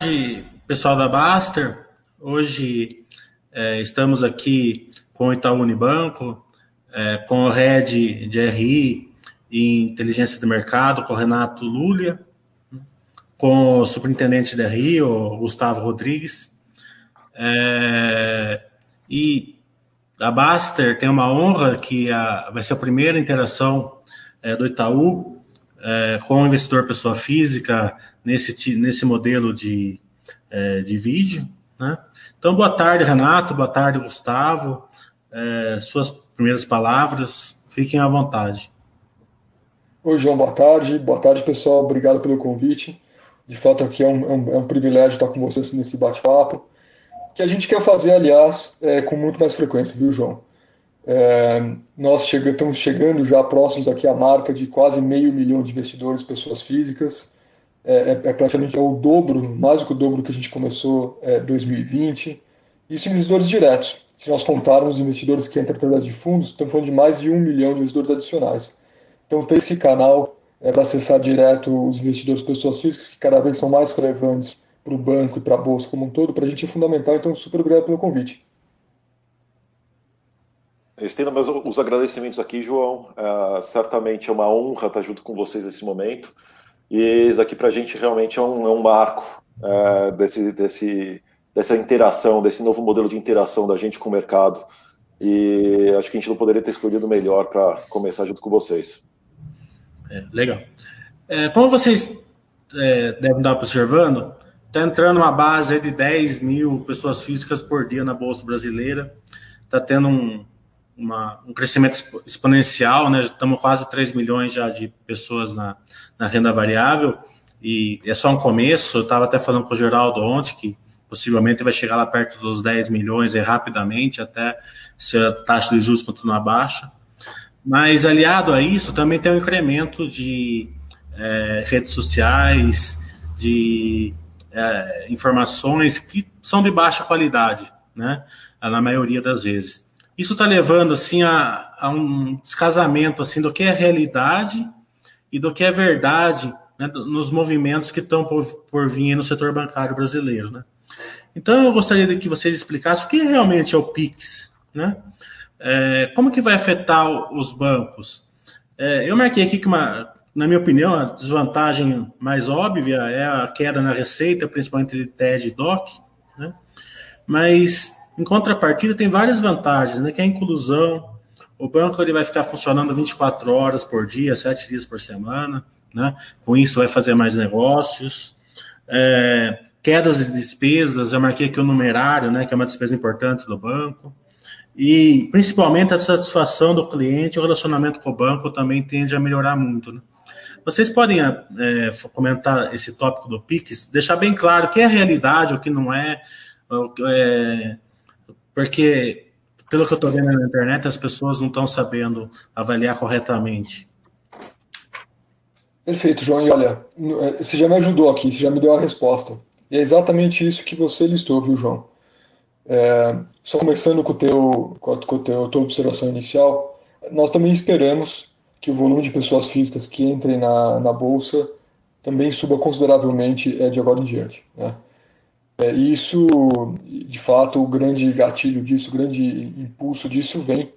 tarde, pessoal da Baster. Hoje é, estamos aqui com o Itaú Unibanco, é, com o Head de RI e Inteligência do Mercado, com o Renato Lúlia, com o Superintendente de RI, o Gustavo Rodrigues. É, e a Baster tem uma honra que a, vai ser a primeira interação é, do Itaú é, com o investidor pessoa física nesse, nesse modelo de, é, de vídeo. Né? Então, boa tarde, Renato, boa tarde, Gustavo. É, suas primeiras palavras, fiquem à vontade. Oi, João, boa tarde. Boa tarde, pessoal. Obrigado pelo convite. De fato, aqui é um, é um, é um privilégio estar com vocês nesse bate-papo que a gente quer fazer, aliás, é, com muito mais frequência, viu, João? É, nós estamos chegando já próximos aqui à marca de quase meio milhão de investidores, pessoas físicas. É, é, é praticamente é o dobro, mais do que o dobro que a gente começou em é, 2020. Isso investidores diretos. Se nós contarmos investidores que entram através de fundos, estamos falando de mais de um milhão de investidores adicionais. Então, ter esse canal é, para acessar direto os investidores, pessoas físicas, que cada vez são mais relevantes para o banco e para a bolsa como um todo, para a gente é fundamental. Então, super obrigado pelo convite. estendo meus, os agradecimentos aqui, João. Uh, certamente é uma honra estar junto com vocês nesse momento. E isso aqui para a gente realmente é um, é um marco uh, desse, desse, dessa interação, desse novo modelo de interação da gente com o mercado. E acho que a gente não poderia ter escolhido melhor para começar junto com vocês. É, legal. É, como vocês é, devem estar observando, Está entrando uma base de 10 mil pessoas físicas por dia na Bolsa Brasileira. Está tendo um, uma, um crescimento exponencial, né? Já estamos quase 3 milhões já de pessoas na, na renda variável. E é só um começo. Eu estava até falando com o Geraldo ontem que possivelmente vai chegar lá perto dos 10 milhões e rapidamente, até se a taxa de juros continuar baixa. Mas aliado a isso, também tem um incremento de é, redes sociais, de é, informações que são de baixa qualidade, né? Na maioria das vezes. Isso está levando assim a, a, um descasamento assim do que é realidade e do que é verdade né, nos movimentos que estão por, por vir no setor bancário brasileiro, né? Então eu gostaria que vocês explicassem o que realmente é o Pix, né? É, como que vai afetar os bancos? É, eu marquei aqui que uma, na minha opinião, a desvantagem mais óbvia é a queda na receita, principalmente de TED e DOC, né? mas em contrapartida tem várias vantagens, né? que é a inclusão, o banco ele vai ficar funcionando 24 horas por dia, 7 dias por semana, né? com isso vai fazer mais negócios, é, quedas de despesas, eu marquei aqui o numerário, né? que é uma despesa importante do banco, e principalmente a satisfação do cliente, o relacionamento com o banco também tende a melhorar muito. Né? Vocês podem é, comentar esse tópico do PIX, deixar bem claro o que é realidade, o que não é, é porque, pelo que eu estou vendo na internet, as pessoas não estão sabendo avaliar corretamente. Perfeito, João. E olha, é, você já me ajudou aqui, você já me deu a resposta. E é exatamente isso que você listou, viu, João? É, só começando com, o teu, com, a, teu, tua observação inicial, nós também esperamos que o volume de pessoas físicas que entrem na, na bolsa também suba consideravelmente é, de agora em diante. Né? É, e isso, de fato, o grande gatilho disso, o grande impulso disso vem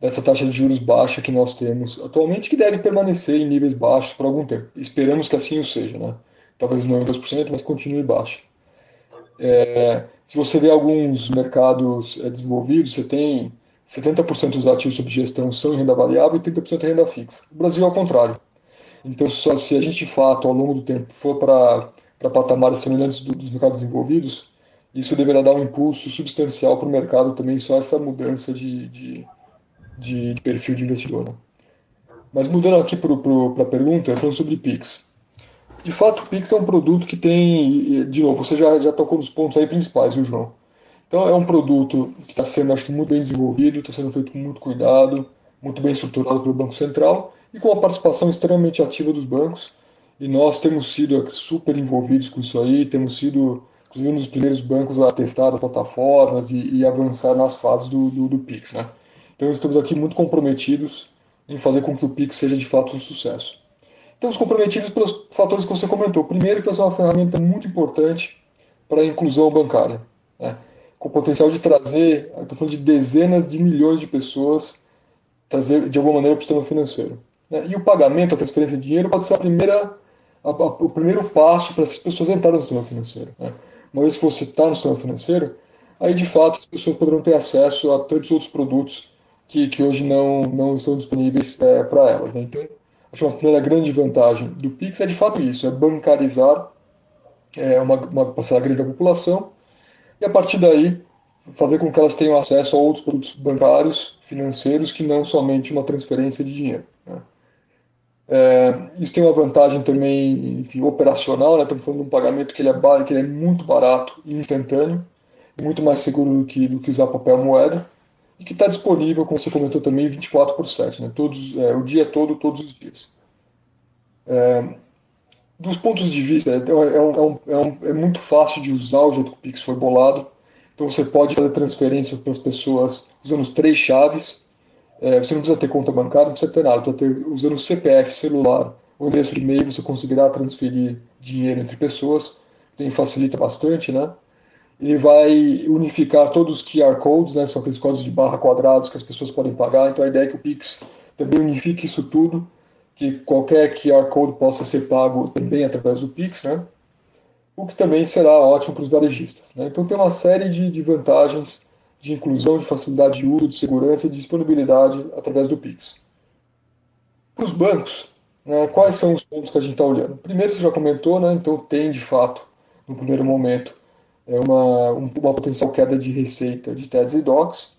dessa taxa de juros baixa que nós temos atualmente, que deve permanecer em níveis baixos por algum tempo. Esperamos que assim o seja, né? Talvez não em 2%, mas continue baixa. É, se você vê alguns mercados é, desenvolvidos, você tem 70% dos ativos sob gestão são em renda variável e 30% em renda fixa. O Brasil é ao contrário. Então, só se a gente, de fato, ao longo do tempo, for para patamares semelhantes do, dos mercados desenvolvidos, isso deverá dar um impulso substancial para o mercado também, só essa mudança de, de, de, de perfil de investidor. Né? Mas mudando aqui para a pergunta, falando sobre PIX. De fato, o PIX é um produto que tem, de novo, você já, já tocou nos pontos aí principais, viu, João? Então é um produto que está sendo, acho que, muito bem desenvolvido, está sendo feito com muito cuidado, muito bem estruturado pelo Banco Central e com a participação extremamente ativa dos bancos. E nós temos sido super envolvidos com isso aí, temos sido, inclusive, um dos primeiros bancos a testar as plataformas e, e avançar nas fases do, do, do Pix. Né? Então estamos aqui muito comprometidos em fazer com que o Pix seja de fato um sucesso. Estamos comprometidos pelos fatores que você comentou. Primeiro, que vai ser uma ferramenta muito importante para a inclusão bancária, né? com o potencial de trazer, estou falando de dezenas de milhões de pessoas, trazer de alguma maneira para o sistema financeiro. Né? E o pagamento, a transferência de dinheiro, pode ser a primeira, a, a, o primeiro passo para essas pessoas entrarem no sistema financeiro. Né? Uma vez que você está no sistema financeiro, aí de fato as pessoas poderão ter acesso a tantos outros produtos que, que hoje não, não estão disponíveis é, para elas. Né? Então, acho que uma primeira grande vantagem do Pix é de fato isso, é bancarizar é, uma, uma parcela grande da população e a partir daí fazer com que elas tenham acesso a outros produtos bancários, financeiros, que não somente uma transferência de dinheiro. É, isso tem uma vantagem também enfim, operacional, né? estamos falando de um pagamento que ele, é, que ele é muito barato e instantâneo, muito mais seguro do que, do que usar papel moeda, e que está disponível, como você comentou também, 24 por 7, né? Todos, é, o dia todo, todos os dias. É, dos pontos de vista, é, é, um, é, um, é, muito fácil de usar o jeito que o Pix foi bolado. Então você pode fazer transferências para as pessoas usando três chaves. É, você não precisa ter conta bancária, não precisa ter nada. Precisa ter, usando o CPF, celular, o endereço de e-mail, você conseguirá transferir dinheiro entre pessoas. Então facilita bastante, né? Ele vai unificar todos os QR codes, né? São aqueles códigos de barra quadrados que as pessoas podem pagar. Então a ideia é que o Pix também unifique isso tudo que qualquer QR Code possa ser pago também através do Pix, né? o que também será ótimo para os varejistas. Né? Então tem uma série de, de, vantagens de inclusão, de facilidade de uso, de segurança e de disponibilidade através do Pix. Para os bancos, né, quais são os pontos que a gente está olhando? Primeiro, você já comentou, né, então tem de fato, no primeiro momento, é uma, uma potencial queda de receita de TEDs e DOCs.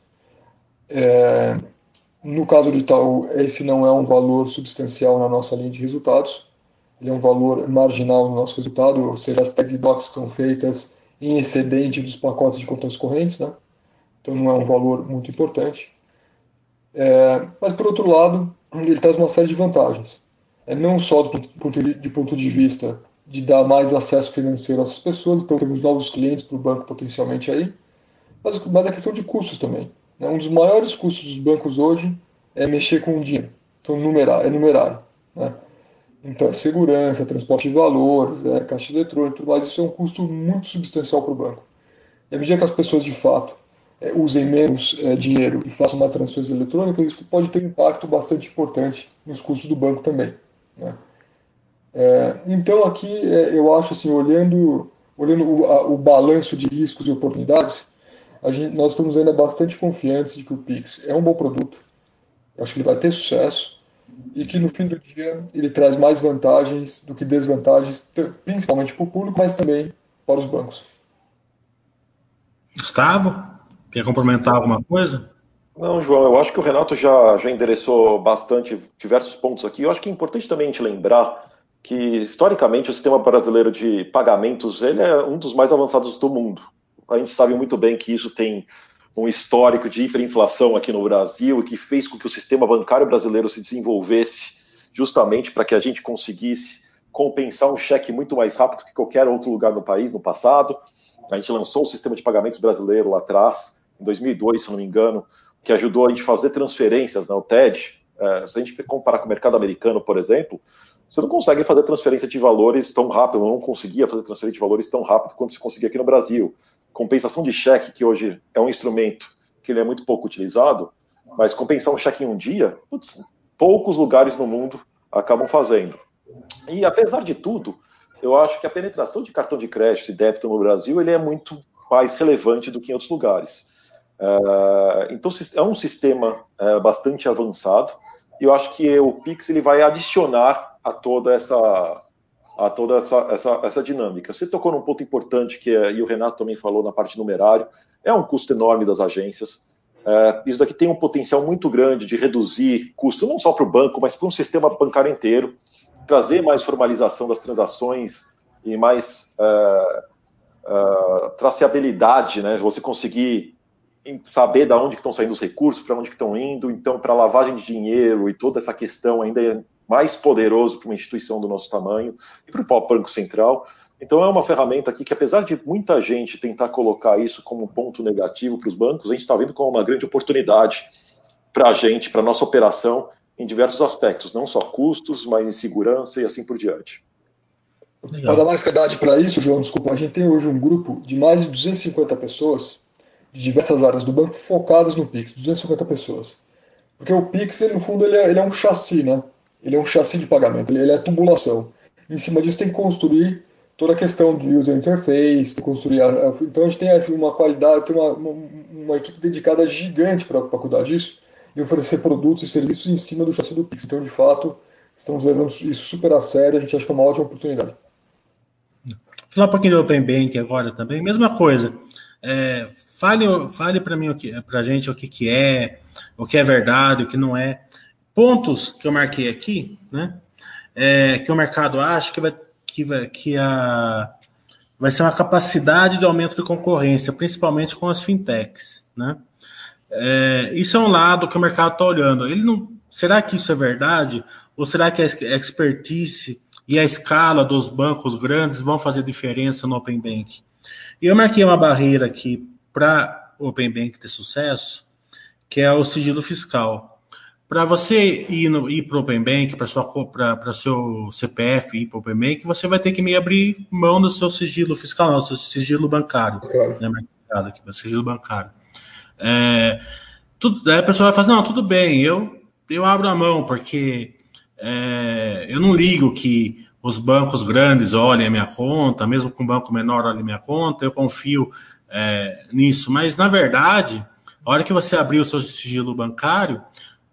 É, no caso do Itaú, esse não é um valor substancial na nossa linha de resultados, ele é um valor marginal no nosso resultado, ou seja, as tags e docs são feitas em excedente dos pacotes de contas correntes, né? Então não é um valor muito importante. É, mas, por outro lado, ele traz uma série de vantagens. É, não só do ponto de, de ponto de vista de dar mais acesso financeiro essas pessoas, então temos novos clientes para o banco potencialmente aí, mas, mas a questão de custos também. Né? Um dos maiores custos dos bancos hoje é mexer com o dinheiro, são numerar, é numerário. Né? Então, é segurança, transporte de valores, é, caixa eletrônica, mais, isso é um custo muito substancial para o banco. E à medida que as pessoas, de fato, é, usem menos é, dinheiro e façam mais transações eletrônicas, isso pode ter um impacto bastante importante nos custos do banco também. Né? É, então, aqui, é, eu acho, assim, olhando, olhando o, a, o balanço de riscos e oportunidades, gente, nós estamos ainda bastante confiantes de que o Pix é um bom produto. Acho que ele vai ter sucesso e que no fim do dia ele traz mais vantagens do que desvantagens, principalmente para o público, mas também para os bancos. Gustavo, quer complementar alguma coisa? Não, João, eu acho que o Renato já, já endereçou bastante diversos pontos aqui. Eu acho que é importante também a gente lembrar que, historicamente, o sistema brasileiro de pagamentos ele é um dos mais avançados do mundo a gente sabe muito bem que isso tem um histórico de hiperinflação aqui no Brasil e que fez com que o sistema bancário brasileiro se desenvolvesse justamente para que a gente conseguisse compensar um cheque muito mais rápido que qualquer outro lugar no país no passado. A gente lançou o sistema de pagamentos brasileiro lá atrás, em 2002, se não me engano, que ajudou a gente a fazer transferências, né, o TED. É, se a gente comparar com o mercado americano, por exemplo, você não consegue fazer transferência de valores tão rápido, não conseguia fazer transferência de valores tão rápido quanto se conseguia aqui no Brasil. Compensação de cheque, que hoje é um instrumento que ele é muito pouco utilizado, mas compensar um cheque em um dia, putz, poucos lugares no mundo acabam fazendo. E apesar de tudo, eu acho que a penetração de cartão de crédito e débito no Brasil ele é muito mais relevante do que em outros lugares. Uh, então é um sistema uh, bastante avançado e eu acho que o Pix ele vai adicionar a toda essa a toda essa, essa, essa dinâmica. Você tocou num ponto importante que é, e o Renato também falou na parte numerário, é um custo enorme das agências. É, isso daqui tem um potencial muito grande de reduzir custo, não só para o banco, mas para um sistema bancário inteiro, trazer mais formalização das transações e mais é, é, traceabilidade, né? Você conseguir saber da onde estão saindo os recursos, para onde estão indo, então para lavagem de dinheiro e toda essa questão ainda é mais poderoso para uma instituição do nosso tamanho e para o Banco Central. Então é uma ferramenta aqui que, apesar de muita gente tentar colocar isso como um ponto negativo para os bancos, a gente está vendo como uma grande oportunidade para a gente, para nossa operação, em diversos aspectos, não só custos, mas em segurança e assim por diante. Para dar mais verdade para isso, João, desculpa, a gente tem hoje um grupo de mais de 250 pessoas de diversas áreas do banco focadas no Pix, 250 pessoas. Porque o Pix, ele, no fundo, ele é, ele é, um chassi, né? Ele é um chassi de pagamento, ele, ele é tubulação. Em cima disso tem que construir toda a questão de user interface, construir. A, a, então a gente tem assim, uma qualidade, tem uma, uma, uma equipe dedicada gigante para cuidar disso e oferecer produtos e serviços em cima do chassi do Pix. Então, de fato, estamos levando isso super a sério, a gente acha que é uma ótima oportunidade. Falar um pouquinho do Open Bank agora também, mesma coisa. É, fale fale para mim, para a gente o que, que é, o que é verdade, o que não é. Pontos que eu marquei aqui, né? É, que o mercado acha que vai que, vai, que a, vai ser uma capacidade de aumento de concorrência, principalmente com as fintechs. Né? É, isso é um lado que o mercado está olhando. Ele não, será que isso é verdade? Ou será que a expertise e a escala dos bancos grandes vão fazer diferença no Open Bank? E eu marquei uma barreira aqui para o Open Bank ter sucesso, que é o sigilo fiscal. Para você ir, no, ir para o Open Bank, para seu CPF ir para o Open Bank, você vai ter que me abrir mão do seu sigilo fiscal, não, seu sigilo bancário. Claro. Né, aqui, sigilo bancário. É, tudo, aí a pessoa vai falar, não, tudo bem, eu, eu abro a mão, porque é, eu não ligo que os bancos grandes olhem a minha conta, mesmo com um banco menor olhem a minha conta, eu confio é, nisso. Mas, na verdade, a hora que você abrir o seu sigilo bancário,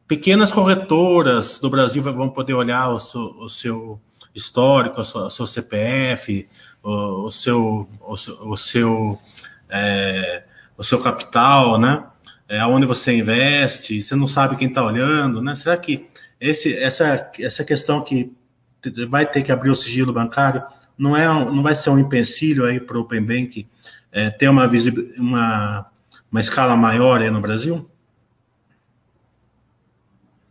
pequenas corretoras do Brasil vão poder olhar o seu, o seu histórico, o seu, o seu CPF, o, o, seu, o seu, o seu, é, o seu capital, né? É, onde você investe, você não sabe quem está olhando, né? Será que esse, essa, essa questão que vai ter que abrir o sigilo bancário não, é, não vai ser um empecilho aí para o Open Bank é, ter uma, uma, uma escala maior aí no Brasil?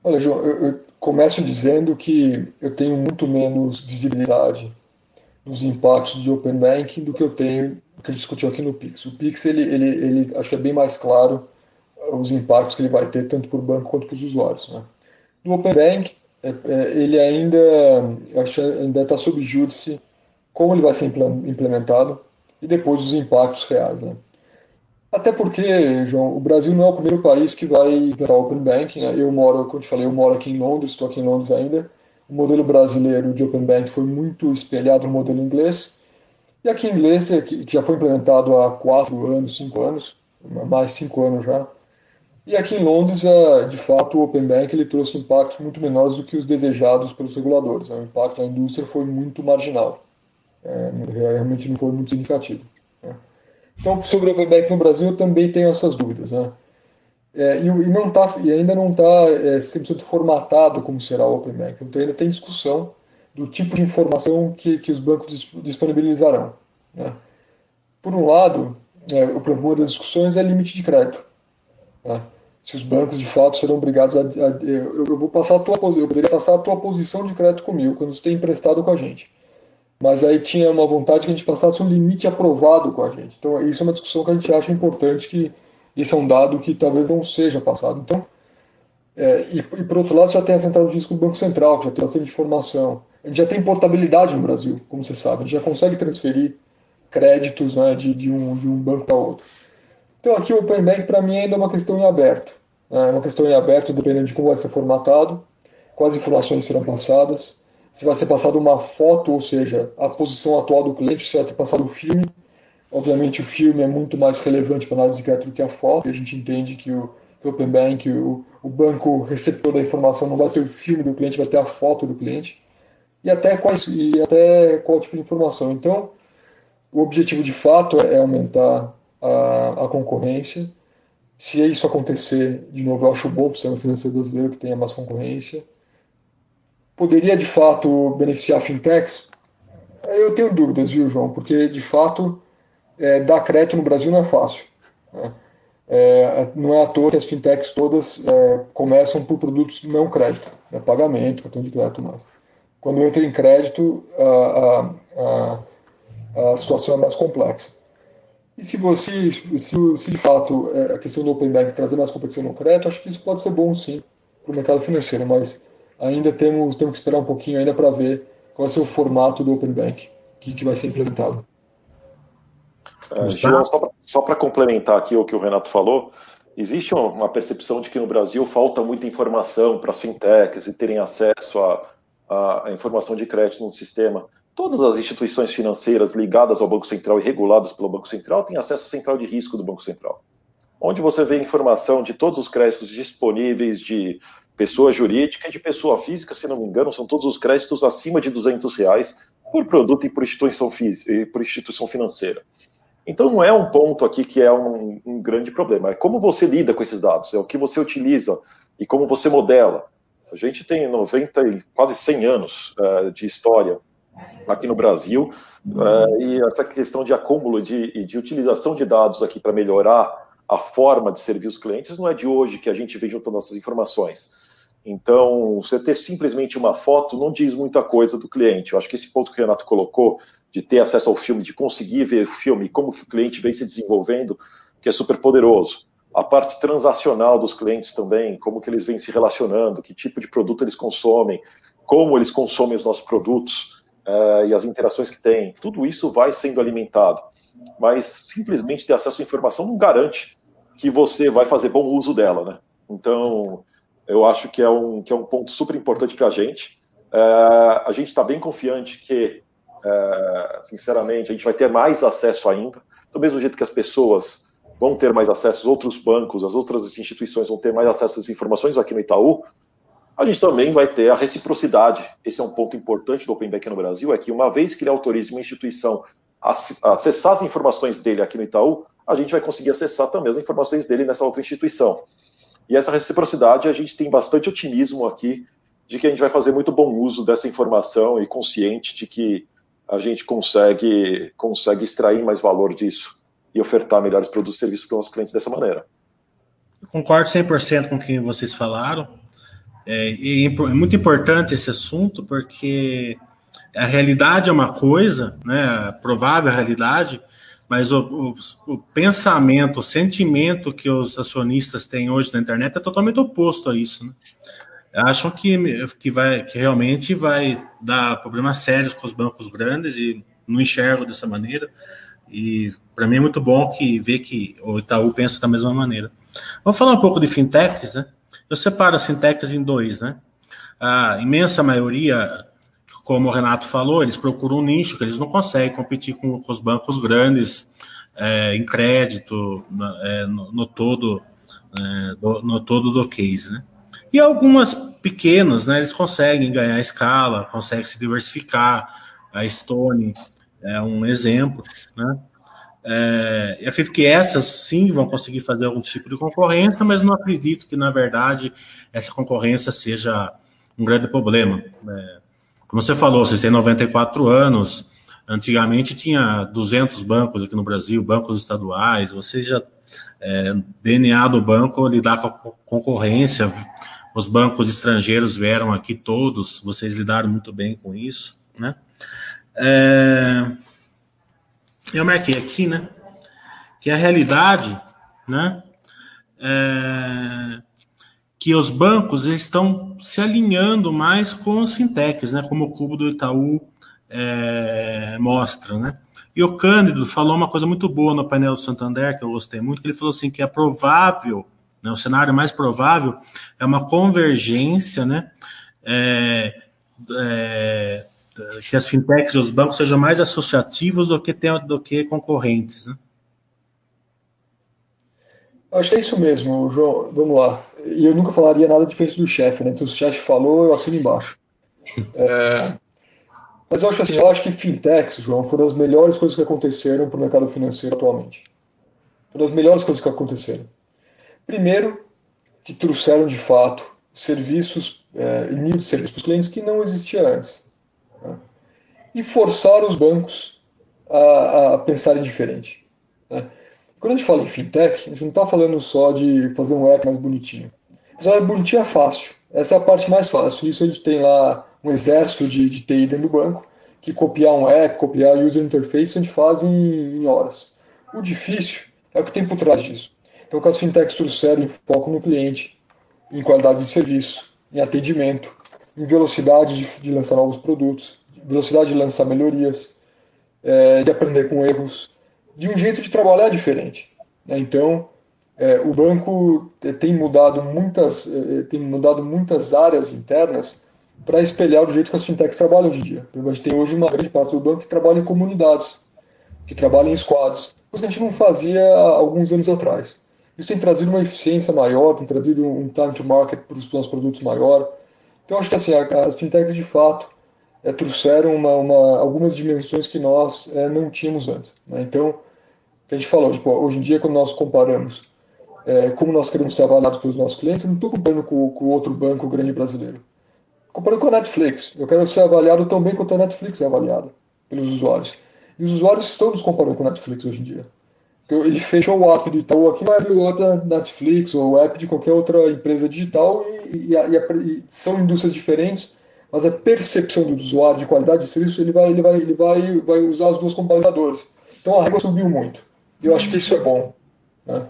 Olha, João, eu, eu começo dizendo que eu tenho muito menos visibilidade dos impactos de Open Banking do que eu tenho, que a gente discutiu aqui no Pix. O Pix, ele, ele, ele acho que é bem mais claro uh, os impactos que ele vai ter tanto para o banco quanto para os usuários. Né? No Open Bank, é, é, ele ainda está sob júdice como ele vai ser implementado e depois os impactos reais. Né? Até porque, João, o Brasil não é o primeiro país que vai implementar Open Banking. Né? Eu moro, como eu te falei, eu moro aqui em Londres, estou aqui em Londres ainda. O modelo brasileiro de Open Banking foi muito espelhado no modelo inglês. E aqui em inglês, é que já foi implementado há quatro anos, cinco anos, mais cinco anos já. E aqui em Londres, é, de fato, o Open Bank ele trouxe impactos muito menores do que os desejados pelos reguladores. Né? O impacto na indústria foi muito marginal. É, realmente não foi muito significativo. Né? Então, sobre o Open Bank no Brasil, eu também tenho essas dúvidas. Né? E, não tá, e ainda não está é, 100% formatado como será o Open Bank. Então, ainda tem discussão do tipo de informação que, que os bancos disponibilizarão. Né? Por um lado, é, o problema das discussões é limite de crédito. Né? Se os bancos de fato serão obrigados a. a eu, eu, vou passar a tua eu poderia passar a tua posição de crédito comigo quando você tem emprestado com a gente mas aí tinha uma vontade que a gente passasse um limite aprovado com a gente. Então, isso é uma discussão que a gente acha importante, que esse é um dado que talvez não seja passado. Então, é, e, e, por outro lado, já tem a central de risco do Banco Central, que já tem bastante informação. Gente já tem portabilidade no Brasil, como você sabe, gente já consegue transferir créditos né, de, de, um, de um banco para outro. Então, aqui o Open Bank, para mim, ainda é uma questão em aberto. Né, é uma questão em aberto, dependendo de como vai ser formatado, quais informações serão passadas se vai ser passado uma foto, ou seja, a posição atual do cliente, se vai ter passado o filme. Obviamente o filme é muito mais relevante para análise de crédito do que a foto, a gente entende que o, que o Open Bank, o, o banco receptor da informação não vai ter o filme do cliente, vai ter a foto do cliente, e até, quais, e até qual tipo de informação. Então, o objetivo de fato é aumentar a, a concorrência. Se isso acontecer, de novo, eu acho bom para o sistema financeiro brasileiro que tenha mais concorrência poderia de fato beneficiar fintechs? Eu tenho dúvidas, viu, João? Porque de fato é, dar crédito no Brasil não é fácil. Né? É, não é à toa que as fintechs todas é, começam por produtos não crédito, né? pagamento, cartão de crédito mais. Quando entra em crédito, a, a, a, a situação é mais complexa. E se você, se, se de fato é, a questão do Open Bank trazer mais competição no crédito, acho que isso pode ser bom sim para o mercado financeiro, mas ainda temos, temos que esperar um pouquinho ainda para ver qual vai ser o formato do Open Bank. que, que vai ser implementado. É, João, só para complementar aqui o que o Renato falou, existe uma percepção de que no Brasil falta muita informação para as fintechs e terem acesso à, informação de crédito no sistema. Todas as instituições financeiras ligadas ao Banco Central e reguladas pelo Banco Central têm acesso à central de risco do Banco Central, onde você vê informação de todos os créditos disponíveis de pessoa jurídica e de pessoa física, se não me engano, são todos os créditos acima de 200 reais por produto e por instituição, física, por instituição financeira. Então não é um ponto aqui que é um, um, grande problema, é como você lida com esses dados, é o que você utiliza e como você modela. A gente tem 90 e quase 100 anos uh, de história aqui no Brasil uh, e essa questão de acúmulo de, de utilização de dados aqui para melhorar a forma de servir os clientes não é de hoje que a gente vem juntando essas informações. Então, você ter simplesmente uma foto não diz muita coisa do cliente. Eu acho que esse ponto que o Renato colocou, de ter acesso ao filme, de conseguir ver o filme, como que o cliente vem se desenvolvendo, que é super poderoso. A parte transacional dos clientes também, como que eles vêm se relacionando, que tipo de produto eles consomem, como eles consomem os nossos produtos uh, e as interações que têm. Tudo isso vai sendo alimentado. Mas simplesmente ter acesso à informação não garante que você vai fazer bom uso dela, né? Então, eu acho que é um, que é um ponto super importante para a gente. É, a gente está bem confiante que, é, sinceramente, a gente vai ter mais acesso ainda. Do mesmo jeito que as pessoas vão ter mais acesso, os outros bancos, as outras instituições vão ter mais acesso às informações aqui no Itaú, a gente também vai ter a reciprocidade. Esse é um ponto importante do Open Bank no Brasil, é que uma vez que ele autorize uma instituição a acessar as informações dele aqui no Itaú, a gente vai conseguir acessar também as informações dele nessa outra instituição. E essa reciprocidade, a gente tem bastante otimismo aqui de que a gente vai fazer muito bom uso dessa informação e consciente de que a gente consegue, consegue extrair mais valor disso e ofertar melhores produtos e serviços para os nossos clientes dessa maneira. Concordo 100% com o que vocês falaram. É, e é muito importante esse assunto, porque a realidade é uma coisa, né, a provável realidade, mas o, o, o, pensamento, o sentimento que os acionistas têm hoje na internet é totalmente oposto a isso. Né? Acham que, que, vai, que realmente vai dar problemas sérios com os bancos grandes e não enxergo dessa maneira. E para mim é muito bom que ver que o Itaú pensa da mesma maneira. Vamos falar um pouco de fintechs, né? Eu separo as fintechs em dois, né? A imensa maioria como o Renato falou, eles procuram um nicho que eles não conseguem competir com, com os bancos grandes é, em crédito, é, no, no, todo é, do, no todo do case, né? E algumas pequenas, né, eles conseguem ganhar escala, conseguem se diversificar. A Stone é um exemplo, né? É, eu acredito que essas sim vão conseguir fazer algum tipo de concorrência, mas não acredito que, na verdade, essa concorrência seja um grande problema. É, como você falou, vocês têm 94 anos. Antigamente tinha 200 bancos aqui no Brasil, bancos estaduais. Você já é, DNA do banco lidar com a concorrência. Os bancos estrangeiros vieram aqui todos. Vocês lidaram muito bem com isso, né? É, eu marquei aqui, né? Que a realidade, né? É, que os bancos estão se alinhando mais com os fintechs, né, como o Cubo do Itaú é, mostra, né? E o Cândido falou uma coisa muito boa no painel do Santander, que eu gostei muito, que ele falou assim que é provável, né, o cenário mais provável é uma convergência, né, é, é, que as fintechs e os bancos sejam mais associativos do que, do que concorrentes, né? Acho que é isso mesmo, João. Vamos lá. E eu nunca falaria nada diferente do chefe, né? Então, se o chefe falou, eu assino embaixo. É... Mas eu acho que assim, eu acho que fintechs, João, foram as melhores coisas que aconteceram para o mercado financeiro atualmente. Foram as melhores coisas que aconteceram. Primeiro, que trouxeram de fato serviços é, nível de serviços para os clientes que não existia antes. E forçaram os bancos a, a pensarem diferente. Né? Quando a gente fala em fintech, a gente não está falando só de fazer um app mais bonitinho. Só é bonitinho é fácil. Essa é a parte mais fácil. Isso a gente tem lá um exército de, de TI dentro do banco, que copiar um app, copiar user interface, a gente faz em, em horas. O difícil é o que tem por trás disso. Então, com as fintechs trouxeram foco no cliente, em qualidade de serviço, em atendimento, em velocidade de, de lançar novos produtos, velocidade de lançar melhorias, é, de aprender com erros, de um jeito de trabalhar diferente. Né? Então, é, o banco tem mudado muitas, é, tem mudado muitas áreas internas para espelhar o jeito que as fintechs trabalham hoje em dia. A gente tem hoje uma grande parte do banco que trabalha em comunidades, que trabalha em squads, coisa que a gente não fazia há alguns anos atrás. Isso tem trazido uma eficiência maior, tem trazido um time to market para os nossos produtos maior. Então, acho que assim, as fintechs de fato é, trouxeram uma, uma, algumas dimensões que nós é, não tínhamos antes. Né? Então, a gente falou, tipo, hoje em dia, quando nós comparamos é, como nós queremos ser avaliados pelos nossos clientes, eu não estou comparando com, com outro banco grande brasileiro. Comparando com a Netflix, eu quero ser avaliado tão bem quanto a Netflix é avaliada pelos usuários. E os usuários estão nos comparando com a Netflix hoje em dia. Ele fechou o app do Itaú aqui, mas abriu o app da Netflix ou o app de qualquer outra empresa digital e, e, e, e são indústrias diferentes, mas a percepção do usuário de qualidade de serviço ele vai, ele vai, ele vai, vai usar as duas comparadoras. Então a régua subiu muito. Eu acho que isso é bom. Né?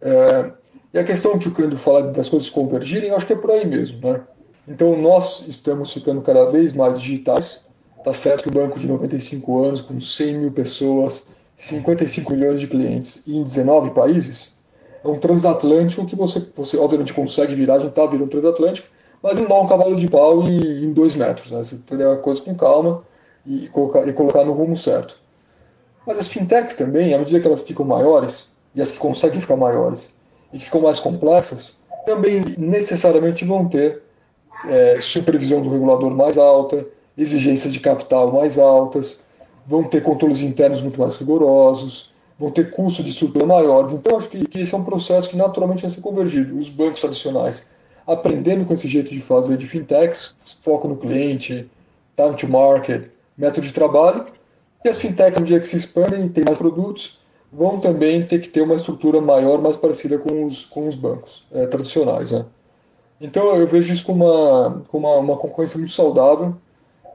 É, e a questão que o Cândido fala das coisas convergirem, eu acho que é por aí mesmo. Né? Então nós estamos ficando cada vez mais digitais. Tá certo que o banco de 95 anos, com 100 mil pessoas, 55 milhões de clientes e em 19 países, é um transatlântico que você, você obviamente consegue virar, gente está virando transatlântico, mas não dá um cavalo de pau em, dois metros. Né? Você fazer a coisa com calma e colocar, e colocar no rumo certo. Mas as fintechs também, à medida que elas ficam maiores, e as que conseguem ficar maiores e ficam mais complexas, também necessariamente vão ter é, supervisão do regulador mais alta, exigências de capital mais altas, vão ter controles internos muito mais rigorosos, vão ter custos de estrutura maiores. Então, acho que, que esse é um processo que naturalmente vai ser convergido. Os bancos tradicionais aprendendo com esse jeito de fazer de fintechs, foco no cliente, time to market, método de trabalho, e as fintechs, à medida que se expandem e têm mais produtos, vão também ter que ter uma estrutura maior, mais parecida com os, com os bancos é, tradicionais. Né? Então eu vejo isso como uma, como uma, uma concorrência muito saudável,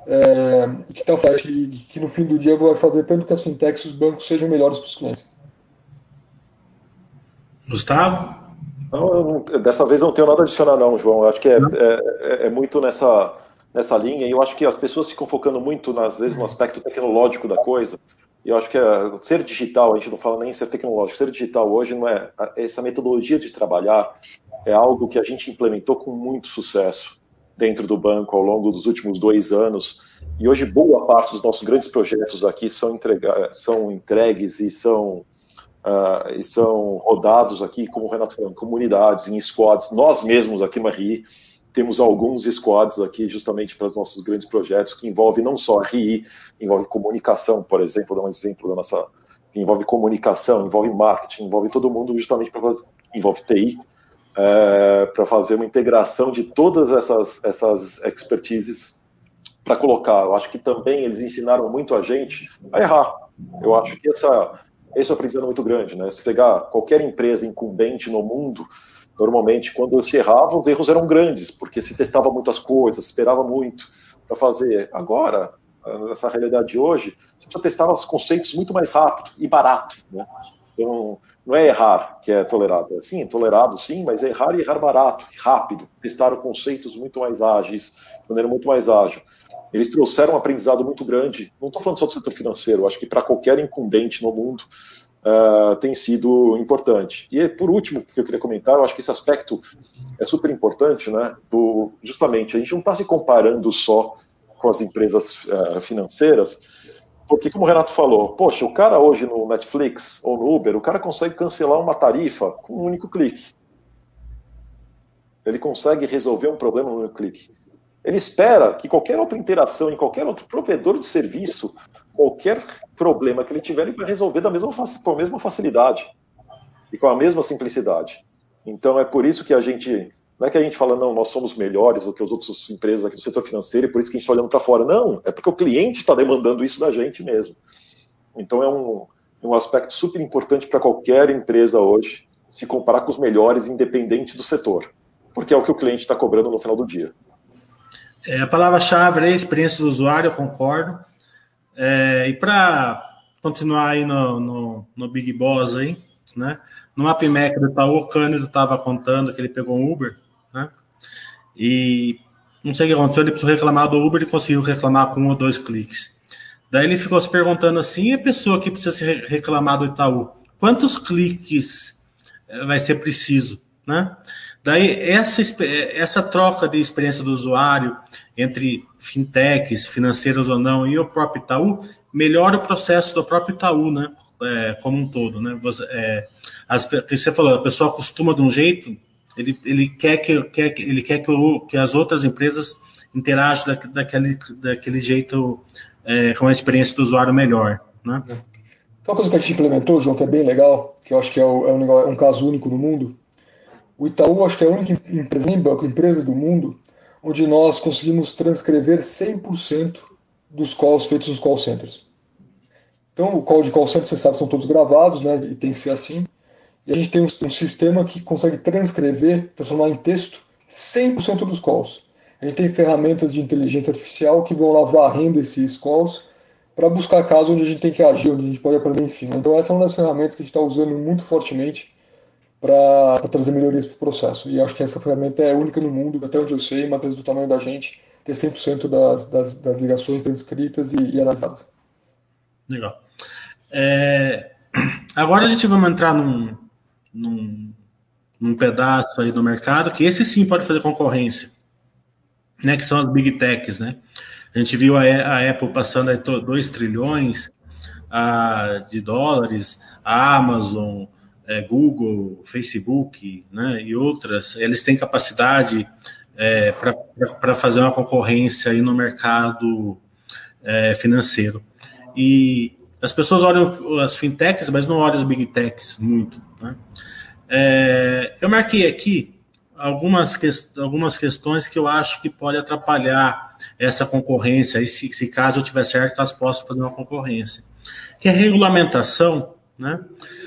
é, que, tá, que, que no fim do dia vai fazer tanto que as fintechs e os bancos sejam melhores para os clientes. Gustavo? Não, não, dessa vez não tenho nada a adicionar, não, João. Eu acho que é, é, é, muito nessa, nessa linha, e eu acho que as pessoas ficam focando muito, às vezes, no aspecto tecnológico da coisa. E eu acho que é, ser digital, a gente não fala nem ser tecnológico, ser digital hoje não é. Essa metodologia de trabalhar é algo que a gente implementou com muito sucesso dentro do banco ao longo dos últimos dois anos. E hoje, boa parte dos nossos grandes projetos aqui são, entrega, são entregues e são uh, e são rodados aqui, como o Renato falou, em comunidades, em squads. Nós mesmos aqui no RI temos alguns squads aqui justamente para os nossos grandes projetos que envolvem não só RI, envolve comunicação, por exemplo, vou dar um exemplo da nossa envolve comunicação, envolve marketing, envolve todo mundo justamente para envolve TI, é, para fazer uma integração de todas essas, essas expertises para colocar. Eu acho que também eles ensinaram muito a gente a errar. Eu acho que essa esse é um aprendizado muito grande, né? Se pegar qualquer empresa incumbente no mundo, normalmente quando se errava, os erros eram grandes, porque se testava muitas coisas, esperava muito para fazer. Agora, nessa realidade de hoje, você precisa testar os conceitos muito mais rápido e barato, né? Então, não é errar que é tolerado. Sim, é tolerado sim, mas é errar e errar barato, rápido. Testar conceitos muito mais ágeis, de maneira muito mais ágil. Eles trouxeram um aprendizado muito grande. Não estou falando só do setor financeiro, acho que para qualquer incumbente no mundo uh, tem sido importante. E por último, que eu queria comentar, eu acho que esse aspecto é super importante, né? Do, justamente, a gente não está se comparando só com as empresas uh, financeiras, porque, como o Renato falou, poxa, o cara hoje no Netflix ou no Uber, o cara consegue cancelar uma tarifa com um único clique. Ele consegue resolver um problema no único clique. Ele espera que qualquer outra interação em qualquer outro provedor de serviço, qualquer problema que ele tiver, ele vai resolver da mesma, com a mesma facilidade e com a mesma simplicidade. Então é por isso que a gente. Não é que a gente fala, não, nós somos melhores do que as outras empresas aqui do setor financeiro e por isso que a gente está olhando para fora. Não, é porque o cliente está demandando isso da gente mesmo. Então é um, um aspecto super importante para qualquer empresa hoje se comparar com os melhores, independente do setor. Porque é o que o cliente está cobrando no final do dia. É, a palavra-chave é experiência do usuário, eu concordo. É, e para continuar aí no, no, no, Big Boss aí, né? No AppMac do Itaú, o Cândido estava contando que ele pegou um Uber, né? E não sei o que aconteceu, ele precisou reclamar do Uber e conseguiu reclamar com um ou dois cliques. Daí ele ficou se perguntando assim: a pessoa que precisa se reclamar do Itaú, quantos cliques eh, vai ser preciso, né? Daí essa, essa troca de experiência do usuário entre fintechs, financeiras ou não, e o próprio Itaú melhora o processo do próprio Itaú, né? É, como um todo, né? Você, é, as, você falou, a pessoa acostuma de um jeito, ele, ele quer que, quer, ele quer que, o, que as outras empresas interajam da, daquele, daquele jeito é, com a experiência do usuário melhor, né? É. Uma coisa que a gente implementou, João, que é bem legal, que eu acho que é, é um caso único no mundo, o Itaú, acho que é a única empresa, empresa do mundo onde nós conseguimos transcrever 100% dos calls feitos nos call centers. Então, o call de call center, você sabe, são todos gravados, né? E tem que ser assim. E a gente tem um, um sistema que consegue transcrever, transformar em texto 100% dos calls. A gente tem ferramentas de inteligência artificial que vão lá varrendo esses calls para buscar casos onde a gente tem que agir, onde a gente pode aprender cima. Então, essa é uma das ferramentas que a gente está usando muito fortemente para trazer melhorias para o processo. E acho que essa ferramenta é única no mundo, até onde eu sei, uma empresa do tamanho da gente, ter 100% das, das, das ligações transcritas e, e analisadas. Legal. É, agora a gente vai entrar num, num, num, pedaço aí do mercado que esse sim pode fazer concorrência, né, que são as big techs, né? A gente viu a, a Apple passando aí 2 trilhões a, ah, de dólares, a Amazon, é, Google, Facebook né, e outras, eles têm capacidade é, para fazer uma concorrência aí no mercado é, financeiro. E as pessoas olham as fintechs, mas não olham as big techs muito. Né? É, eu marquei aqui algumas, que, algumas questões que eu acho que pode atrapalhar essa concorrência, e se, se caso eu tiver certo, elas possam fazer uma concorrência. Que é regulamentação né?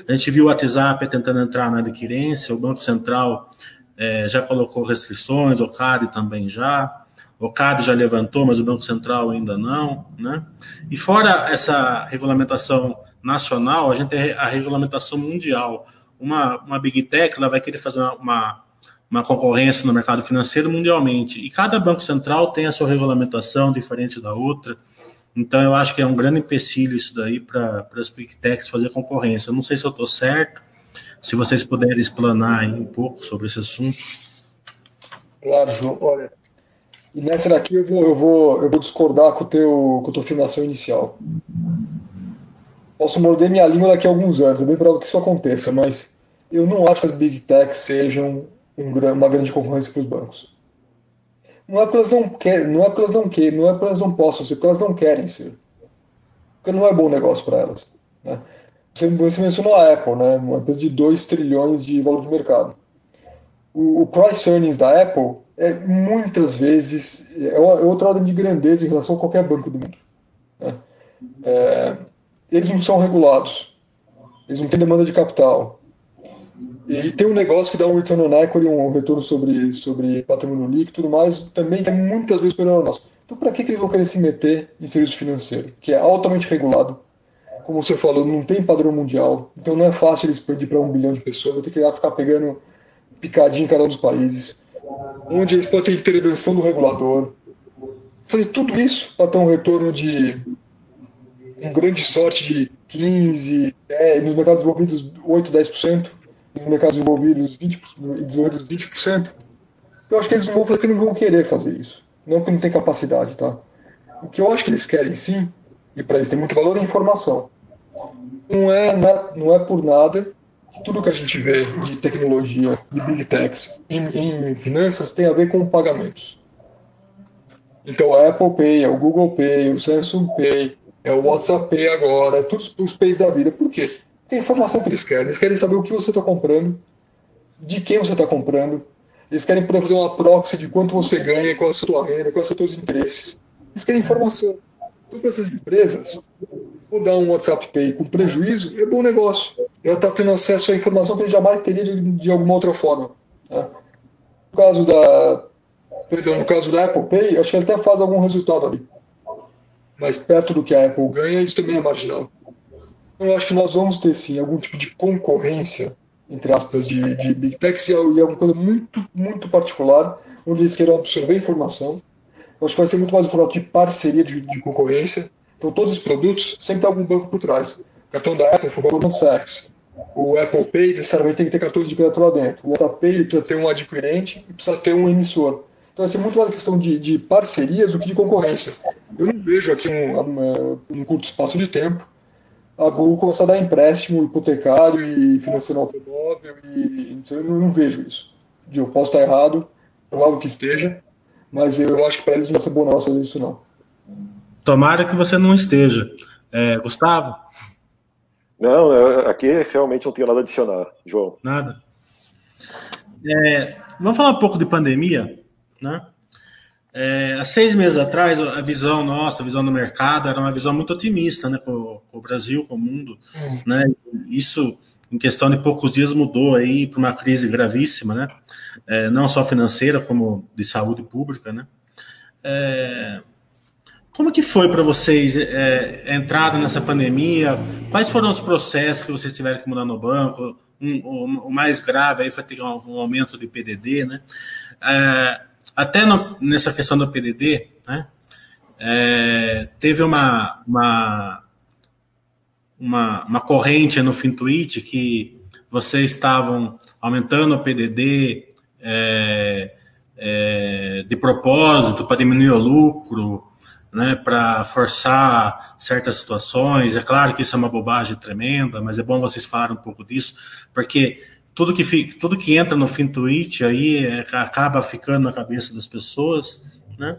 A gente viu o WhatsApp tentando entrar na adquirência, o Banco Central é, já colocou restrições, o CAD também já, o CAD já levantou, mas o Banco Central ainda não. Né? E fora essa regulamentação nacional, a gente tem a regulamentação mundial. Uma, uma Big Tech ela vai querer fazer uma, uma, uma concorrência no mercado financeiro mundialmente. E cada Banco Central tem a sua regulamentação diferente da outra. Então, eu acho que é um grande empecilho isso daí para as Big Techs fazer concorrência. Não sei se eu estou certo, se vocês puderem explanar um pouco sobre esse assunto. Claro, João. Olha, e nessa daqui eu vou, eu vou, eu vou discordar com, o teu, com a tua afirmação inicial. Posso morder minha língua daqui a alguns anos, é bem provável que isso aconteça, mas eu não acho que as Big Techs sejam um, uma grande concorrência para os bancos. Não é porque elas não querem, não é porque elas não querem, não é porque elas não possam ser, porque elas não querem ser. Porque não é bom negócio para elas. Né? Você, você, mencionou a Apple, né? uma empresa de 2 trilhões de valor de mercado. O, o, price earnings da Apple é muitas vezes é, é outra ordem de grandeza em relação a qualquer banco do mundo. Né? É, eles não são regulados, eles não têm demanda de capital, e tem um negócio que dá um return on equity, um retorno sobre, sobre patrimônio líquido e tudo mais, também que é muitas vezes superior ao nosso. Então, para que, que eles vão querer se meter em serviço financeiro, que é altamente regulado? Como você falou, não tem padrão mundial, então não é fácil eles expandir para um bilhão de pessoas, vai ter que ir ficar pegando picadinho em cada um dos países, onde eles podem ter intervenção do regulador. Fazer tudo isso para ter um retorno de um grande sorte de 15, 10, nos mercados desenvolvidos 8, 10% no mercado desenvolvidos 20%, desenvolvidos 20%. Eu acho que eles não vão porque não vão querer fazer isso. Não porque não tem capacidade, tá? O que eu acho que eles querem sim, e para eles tem muito valor, é informação. Não é, não é, não é por nada que tudo que a gente vê de tecnologia, de big techs em, em finanças tem a ver com pagamentos. Então, a Apple Pay, é o Google Pay, o Samsung Pay, é o WhatsApp Pay agora, é todos os Pays da vida. Por quê? Tem informação que eles querem. Eles querem saber o que você está comprando, de quem você está comprando. Eles querem poder fazer uma proxy de quanto você ganha, qual é a sua renda, quais são os seus interesses. Eles querem informação. Então, para essas empresas, ou dar um WhatsApp Pay com prejuízo é bom negócio. Ela está tendo acesso à informação que ele jamais teria de, de alguma outra forma. Né? No caso da. Perdão, no caso da Apple Pay, acho que ele até faz algum resultado ali. Mas perto do que a Apple ganha, isso também é marginal. Eu acho que nós vamos ter sim algum tipo de concorrência, entre aspas, de, de Big Techs e é uma coisa muito, muito particular, onde eles queiram absorver informação. Eu acho que vai ser muito mais um formato de parceria de, de concorrência. Então todos os produtos sempre tem algum banco por trás. O cartão da Apple foi o Goldman Sachs. O Apple Pay necessariamente tem que ter cartão de crédito lá dentro. O WhatsApp Pay precisa ter um adquirente e precisa ter um emissor. Então, vai ser muito uma questão de, de parcerias do que de concorrência. Eu não vejo aqui, um, um curto espaço de tempo, a Google começar a dar empréstimo hipotecário e financiando automóvel. E, eu não, vejo isso. Eu posso estar errado, provável que esteja, mas eu acho que para eles não vai ser bom nós fazer isso, não. Tomara que você não esteja. É, Gustavo? Não, aqui realmente não tenho nada a adicionar, João. Nada. É, vamos falar um pouco de pandemia, né? É, há seis meses atrás, a visão nossa, a visão do mercado, era uma visão muito otimista, né, com, o Brasil, com o mundo, hum. né? Isso, em questão de poucos dias, mudou aí para uma crise gravíssima, né? É, não só financeira, como de saúde pública, né? É, como que foi para vocês é, a entrada nessa pandemia? Quais foram os processos que vocês tiveram que mudar no banco? Um, o, o, mais grave aí foi ter um, um aumento de PDD, né? Até no, nessa questão do PDD, né? É, teve uma, uma, uma, uma corrente no FinTwitch que vocês estavam aumentando o PDD é, é, de propósito para diminuir o lucro, né, para forçar certas situações. É claro que isso é uma bobagem tremenda, mas é bom vocês falarem um pouco disso, porque tudo que, fica, tudo que entra no FinTwitch aí é, acaba ficando na cabeça das pessoas, né?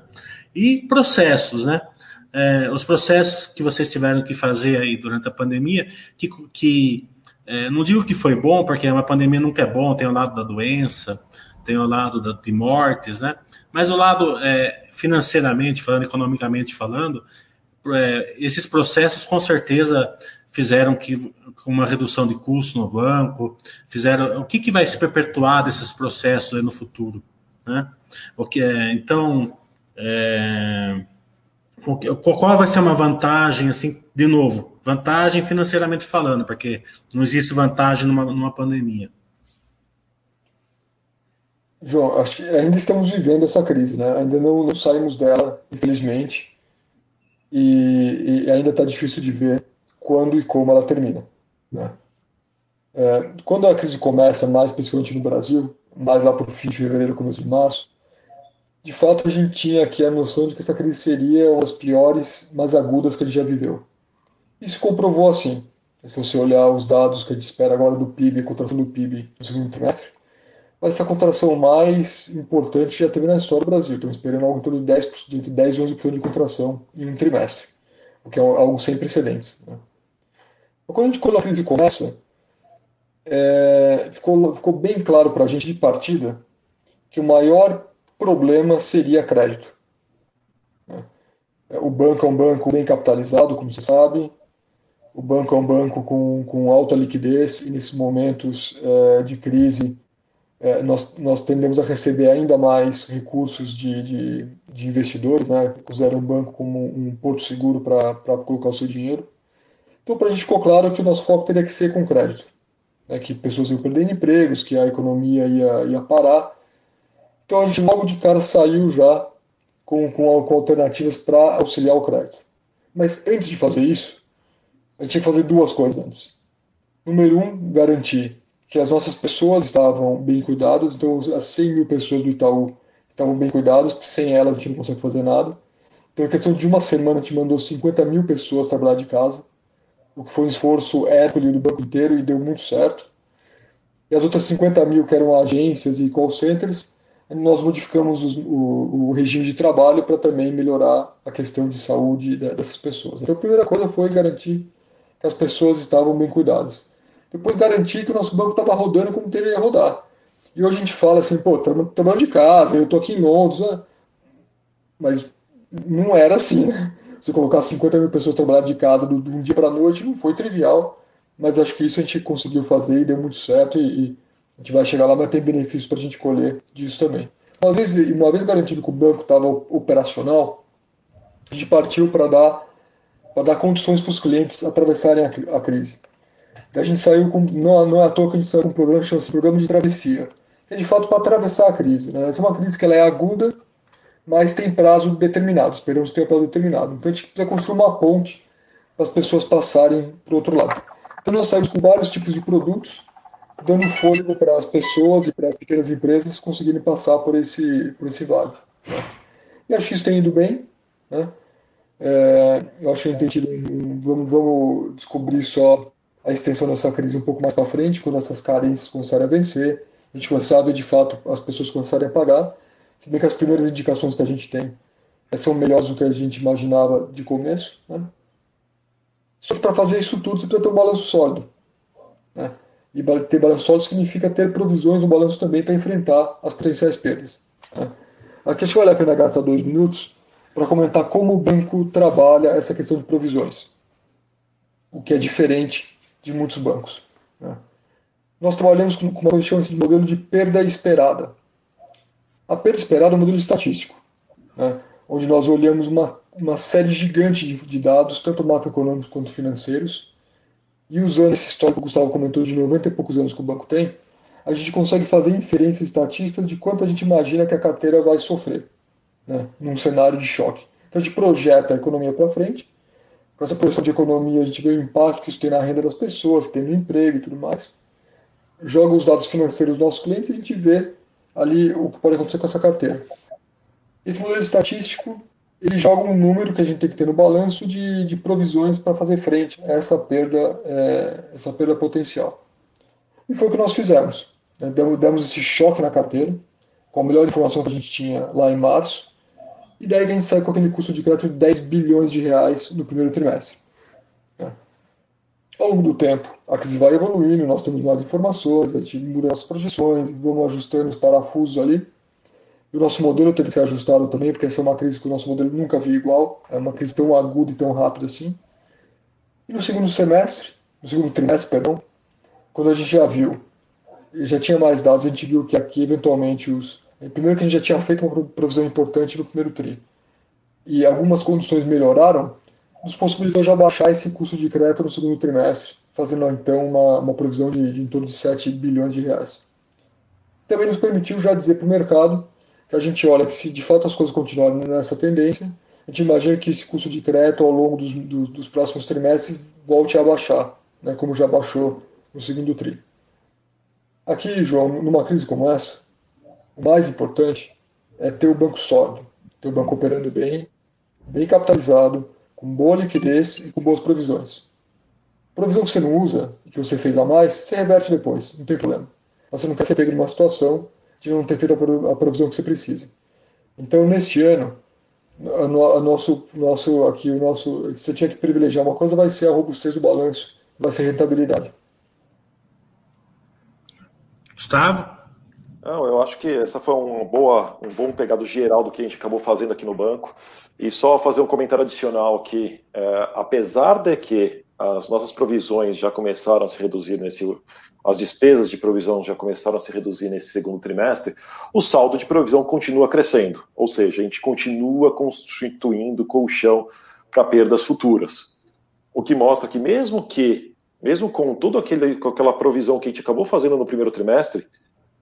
E processos, né? É, os processos que vocês tiveram que fazer aí durante a pandemia, que, que é, não digo que foi bom, porque uma pandemia nunca é bom, tem o lado da doença, tem o lado da, de mortes, né? Mas o lado é, financeiramente falando, economicamente falando, é, esses processos com certeza fizeram que uma redução de custo no banco, fizeram o que, que vai se perpetuar desses processos no futuro, né? O que é, então é, qual vai ser uma vantagem assim de novo vantagem financeiramente falando porque não existe vantagem numa, numa pandemia João, acho que ainda estamos vivendo essa crise, né? Ainda não, não saímos dela, infelizmente, e, e ainda está difícil de ver quando e como ela termina. Né? É, quando a crise começa, mais especificamente no Brasil, mais lá para o fim de fevereiro, começo de março, de fato a gente tinha aqui a noção de que essa crise seria uma das piores, mais agudas que a gente já viveu. Isso comprovou assim. Se você olhar os dados que a gente espera agora do PIB, contração do PIB no segundo trimestre, vai ser a contração mais importante já teve na história do Brasil. Estamos esperando algo em torno de 10%, entre 10 e 11% de contração em um trimestre, o que é algo sem precedentes. Né? Então, quando, a gente, quando a crise começa, é, ficou, ficou bem claro para a gente de partida que o maior problema seria crédito. Né? O banco é um banco bem capitalizado, como você sabe, o banco é um banco com, com alta liquidez e nesses momentos é, de crise é, nós, nós tendemos a receber ainda mais recursos de, de, de investidores, né? consideram o banco como um porto seguro para colocar o seu dinheiro. Então, para a gente ficou claro que o nosso foco teria que ser com crédito, né? que pessoas iam perder empregos, que a economia ia, ia parar. Então, a gente logo de cara saiu já com, com, com alternativas para auxiliar o crédito. Mas antes de fazer isso, a gente tinha que fazer duas coisas antes. Número um, garantir que as nossas pessoas estavam bem cuidadas, então as 100 mil pessoas do Itaú estavam bem cuidadas, porque sem elas a gente não consegue fazer nada. Então, em questão de uma semana, a gente mandou 50 mil pessoas trabalhar de casa, o que foi um esforço Hércules do banco inteiro e deu muito certo. E as outras 50 mil, que eram agências e call centers, nós modificamos os, o, o, regime de trabalho para também melhorar a questão de saúde dessas pessoas. Então, a primeira coisa foi garantir que as pessoas estavam bem cuidadas depois garantir que o nosso banco estava rodando como deveria rodar. E hoje a gente fala assim, pô, trabalhando de casa, eu estou aqui em Londres, né? mas não era assim, né? Você colocar 50 mil pessoas trabalhando de casa de um dia para a noite não foi trivial, mas acho que isso a gente conseguiu fazer e deu muito certo e, e a gente vai chegar lá, mas tem benefícios para a gente colher disso também. Uma vez, uma vez garantido que o banco estava operacional, a gente partiu para dar, dar condições para os clientes atravessarem a, a crise a gente saiu com. Não, não é à toa que a gente saiu com um programa que chama-se Programa de Travessia. Que é de fato para atravessar a crise. Né? Essa é uma crise que ela é aguda, mas tem prazo determinado. Esperamos ter um prazo determinado. Então a gente precisa construir uma ponte para as pessoas passarem para o outro lado. Então, nós saímos com vários tipos de produtos, dando fôlego para as pessoas e para as pequenas empresas conseguirem passar por esse, por esse vale. E acho que isso tem ido bem. Né? É, eu acho que a gente tem tido um, vamos, vamos descobrir só a extensão dessa crise um pouco mais para frente, quando essas carências começarem a vencer, a gente começar a ver de fato as pessoas começarem a pagar. Se bem que as primeiras indicações que a gente tem são melhores do que a gente imaginava de começo. Né? Só que para fazer isso tudo você precisa ter um balanço sólido. Né? E ter balanço sólido significa ter provisões no balanço também para enfrentar as potenciais perdas. Né? Aqui acho que vale a pena gastar dois minutos para comentar como o banco trabalha essa questão de provisões, o que é diferente de muitos bancos. Né? Nós trabalhamos com uma coisa que chama de modelo de perda esperada. A perda esperada é um modelo estatístico, né? onde nós olhamos uma, uma série gigante de, de dados, tanto macroeconômicos quanto financeiros, e usando esse histórico que o Gustavo comentou de 90 e poucos anos que o banco tem, a gente consegue fazer inferências estatísticas de quanto a gente imagina que a carteira vai sofrer né, num cenário de choque. Então a gente projeta a economia para frente, com essa projeção de economia a gente vê o impacto que isso tem na renda das pessoas, que tem no emprego e tudo mais, joga os dados financeiros dos nossos clientes e a gente vê ali o que pode acontecer com essa carteira. Esse modelo estatístico ele joga um número que a gente tem que ter no balanço de, de provisões para fazer frente a essa perda, é, essa perda potencial. E foi o que nós fizemos. Né? Demos, demos esse choque na carteira, com a melhor informação que a gente tinha lá em março, e daí a gente sai com aquele custo de crédito de 10 bilhões de reais no primeiro trimestre. Né? Ao longo do tempo, a crise vai evoluindo, nós temos mais informações, a gente muda as projeções, vamos ajustando os parafusos ali. O nosso modelo teve que ser ajustado também, porque essa é uma crise que o nosso modelo nunca viu igual, é uma crise tão aguda e tão rápida assim. E no segundo semestre, no segundo trimestre, perdão, quando a gente já viu, já tinha mais dados, a gente viu que aqui eventualmente os Primeiro que a gente já tinha feito uma provisão importante no primeiro TRI. E algumas condições melhoraram, nos possibilitou já baixar esse custo de crédito no segundo trimestre, fazendo então uma, uma provisão de, de em torno de 7 bilhões de reais. Também nos permitiu já dizer para o mercado que a gente olha que se de fato as coisas continuarem nessa tendência, a gente imagina que esse custo de crédito ao longo dos, dos, dos próximos trimestres volte a baixar, né, como já baixou no segundo TRI. Aqui, João, numa crise como essa, o mais importante é ter o banco sólido, ter o banco operando bem, bem capitalizado, com boa liquidez e com boas provisões. Provisão que você não usa e que você fez a mais, você reverte depois, não tem problema. Mas você não quer ser pego numa situação de não ter feito a provisão que você precisa. Então, neste ano, a, no, a nosso, nosso, aqui, o nosso, você tinha que privilegiar uma coisa, vai ser a robustez do balanço, vai ser a rentabilidade. Gustavo? Não, eu acho que essa foi uma boa, um bom pegado geral do que a gente acabou fazendo aqui no banco. E só fazer um comentário adicional aqui. É, apesar de que as nossas provisões já começaram a se reduzir nesse. As despesas de provisão já começaram a se reduzir nesse segundo trimestre, o saldo de provisão continua crescendo. Ou seja, a gente continua constituindo colchão para perdas futuras. O que mostra que, mesmo que, mesmo com toda aquela provisão que a gente acabou fazendo no primeiro trimestre,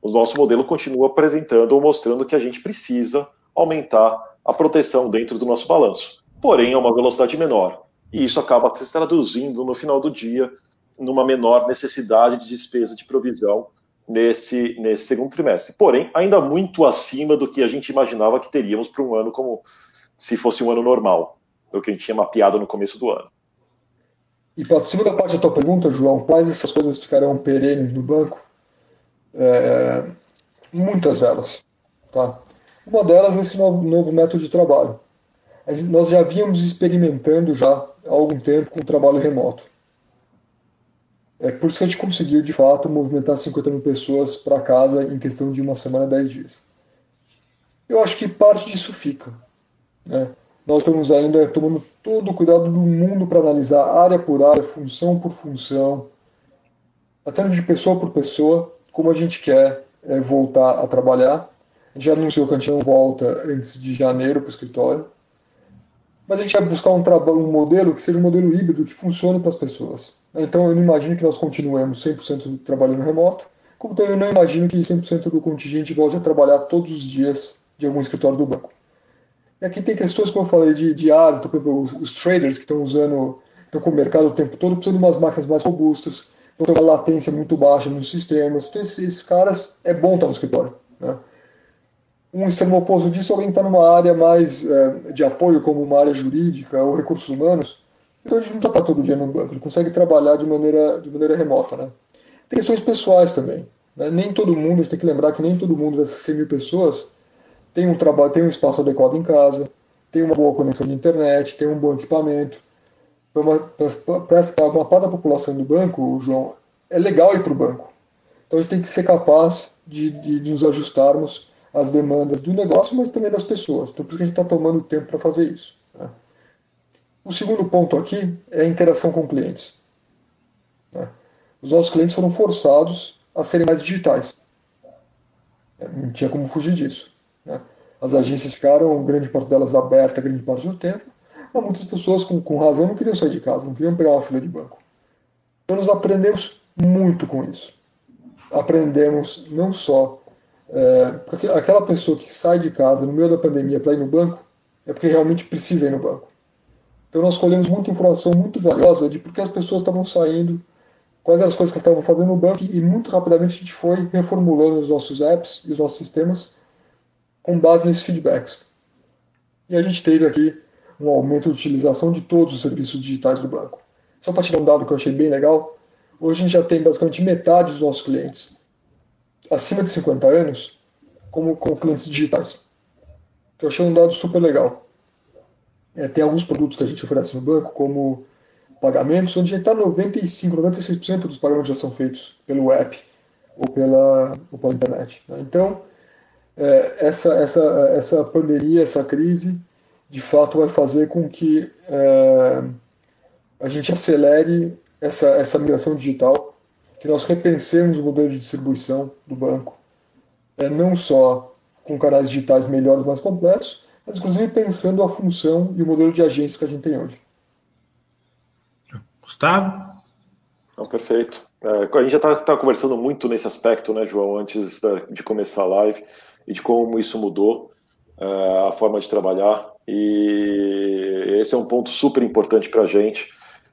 o nosso modelo continua apresentando ou mostrando que a gente precisa aumentar a proteção dentro do nosso balanço. Porém, é uma velocidade menor. E isso acaba se traduzindo no final do dia numa menor necessidade de despesa de provisão nesse, nesse segundo trimestre. Porém, ainda muito acima do que a gente imaginava que teríamos para um ano como se fosse um ano normal, do que a gente tinha mapeado no começo do ano. E para a segunda parte da tua pergunta, João, quais essas coisas ficarão perenes no banco? É, muitas delas. Tá? Uma delas é esse novo, novo método de trabalho. Nós já vínhamos experimentando já há algum tempo com o trabalho remoto. É por isso que a gente conseguiu, de fato, movimentar 50 mil pessoas para casa em questão de uma semana, 10 dias. Eu acho que parte disso fica. Né? Nós estamos ainda tomando todo o cuidado do mundo para analisar área por área, função por função, até de pessoa por pessoa, como a gente quer é, voltar a trabalhar. A gente já anunciou que a gente não volta antes de janeiro para o escritório. Mas a gente vai buscar um, um modelo que seja um modelo híbrido que funcione para as pessoas. Então eu não imagino que nós continuemos 100% trabalhando remoto, como também não imagino que 100% do contingente volte a trabalhar todos os dias de algum escritório do banco. E aqui tem questões, como eu falei, de, de áreas, os, os traders que estão usando, estão com o mercado o tempo todo, precisam de umas máquinas mais robustas, então tem uma latência muito baixa nos sistemas. Então, esses, esses caras, é bom estar no escritório. Né? Um extremo oposto disso, alguém está numa área mais é, de apoio, como uma área jurídica ou recursos humanos, então a gente não está todo dia no banco, ele consegue trabalhar de maneira, de maneira remota. Né? Tem questões pessoais também. Né? Nem todo mundo, a gente tem que lembrar que nem todo mundo dessas 100 mil pessoas tem um trabalho, tem um espaço adequado em casa, tem uma boa conexão de internet, tem um bom equipamento. Para uma, parte da população do banco, João, é legal ir para o banco. Então a gente tem que ser capaz de, de, de, nos ajustarmos às demandas do negócio, mas também das pessoas. Então por isso que a gente está tomando tempo para fazer isso. Né? O segundo ponto aqui é a interação com clientes. Né? Os nossos clientes foram forçados a serem mais digitais. É, não tinha como fugir disso. Né? As agências ficaram, grande parte delas aberta, grande parte do tempo, mas muitas pessoas, com, com razão, não queriam sair de casa, não queriam pegar uma fila de banco. Então, nós aprendemos muito com isso. Aprendemos não só. É, porque aquela pessoa que sai de casa no meio da pandemia para ir no banco é porque realmente precisa ir no banco. Então, nós colhemos muita informação muito valiosa de por que as pessoas estavam saindo, quais eram as coisas que estavam fazendo no banco, e muito rapidamente a gente foi reformulando os nossos apps e os nossos sistemas com base nesses feedbacks. E a gente teve aqui um aumento de utilização de todos os serviços digitais do banco. Só para te dar um dado que eu achei bem legal, hoje a gente já tem basicamente metade dos nossos clientes acima de 50 anos como, como clientes digitais. Que eu achei um dado super legal. É, tem alguns produtos que a gente oferece no banco, como pagamentos, onde está 95, 96% dos pagamentos já são feitos pelo app ou pela, ou pela internet. Né? Então, é, essa, essa, essa pandemia, essa crise, de fato vai fazer com que é, a gente acelere essa, essa migração digital, que nós repensemos o modelo de distribuição do banco, é, não só com canais digitais melhores, mais completos, mas inclusive pensando a função e o modelo de agência que a gente tem hoje. Gustavo? Não, perfeito. É, a gente já está tá conversando muito nesse aspecto, né, João, antes da, de começar a live e de como isso mudou uh, a forma de trabalhar. E esse é um ponto super importante para a gente.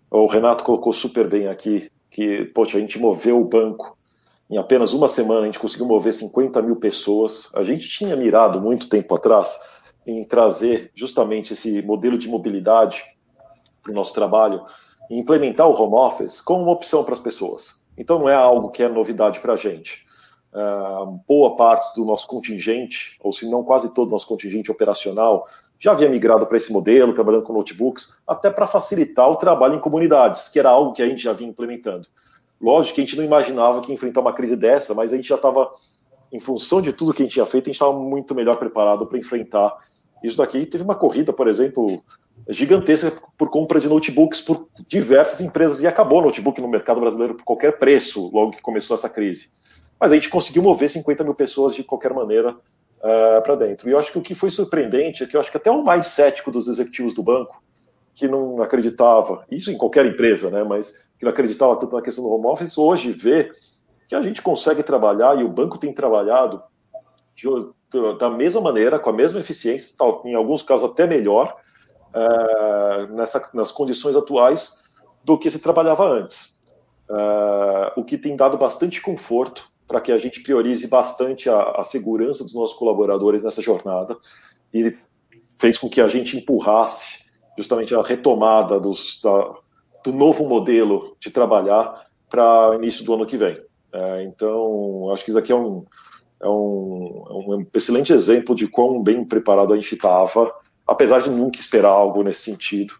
O Renato colocou super bem aqui que, poxa, a gente moveu o banco em apenas uma semana, a gente conseguiu mover 50 mil pessoas. A gente tinha mirado muito tempo atrás em trazer justamente esse modelo de mobilidade para o nosso trabalho e implementar o home office como uma opção para as pessoas. Então não é algo que é novidade para a gente uh, boa parte do nosso contingente, ou se não quase todo o nosso contingente operacional, já havia migrado para esse modelo, trabalhando com notebooks, até para facilitar o trabalho em comunidades, que era algo que a gente já vinha implementando. Lógico que a gente não imaginava que enfrentar uma crise dessa, mas a gente já estava, em função de tudo que a gente tinha feito, a gente estava muito melhor preparado para enfrentar isso daqui. Teve uma corrida, por exemplo, gigantesca por compra de notebooks por diversas empresas e acabou o notebook no mercado brasileiro por qualquer preço logo que começou essa crise mas a gente conseguiu mover 50 mil pessoas de qualquer maneira uh, eh, para dentro. E eu acho que o que foi surpreendente é que eu acho que até o mais cético dos executivos do banco, que não acreditava, isso em qualquer empresa, né, mas que não acreditava tanto na questão do home office, hoje vê que a gente consegue trabalhar e o banco tem trabalhado de, da mesma maneira, com a mesma eficiência, em alguns casos até melhor, uh, nessa, nas condições atuais do que se trabalhava antes. Uh, o que tem dado bastante conforto para que a gente priorize bastante a, a, segurança dos nossos colaboradores nessa jornada e fez com que a gente empurrasse justamente a retomada dos, da, do novo modelo de trabalhar para início do ano que vem. É, então, acho que isso aqui é um, é um, é um excelente exemplo de quão bem preparado a gente estava, apesar de nunca esperar algo nesse sentido,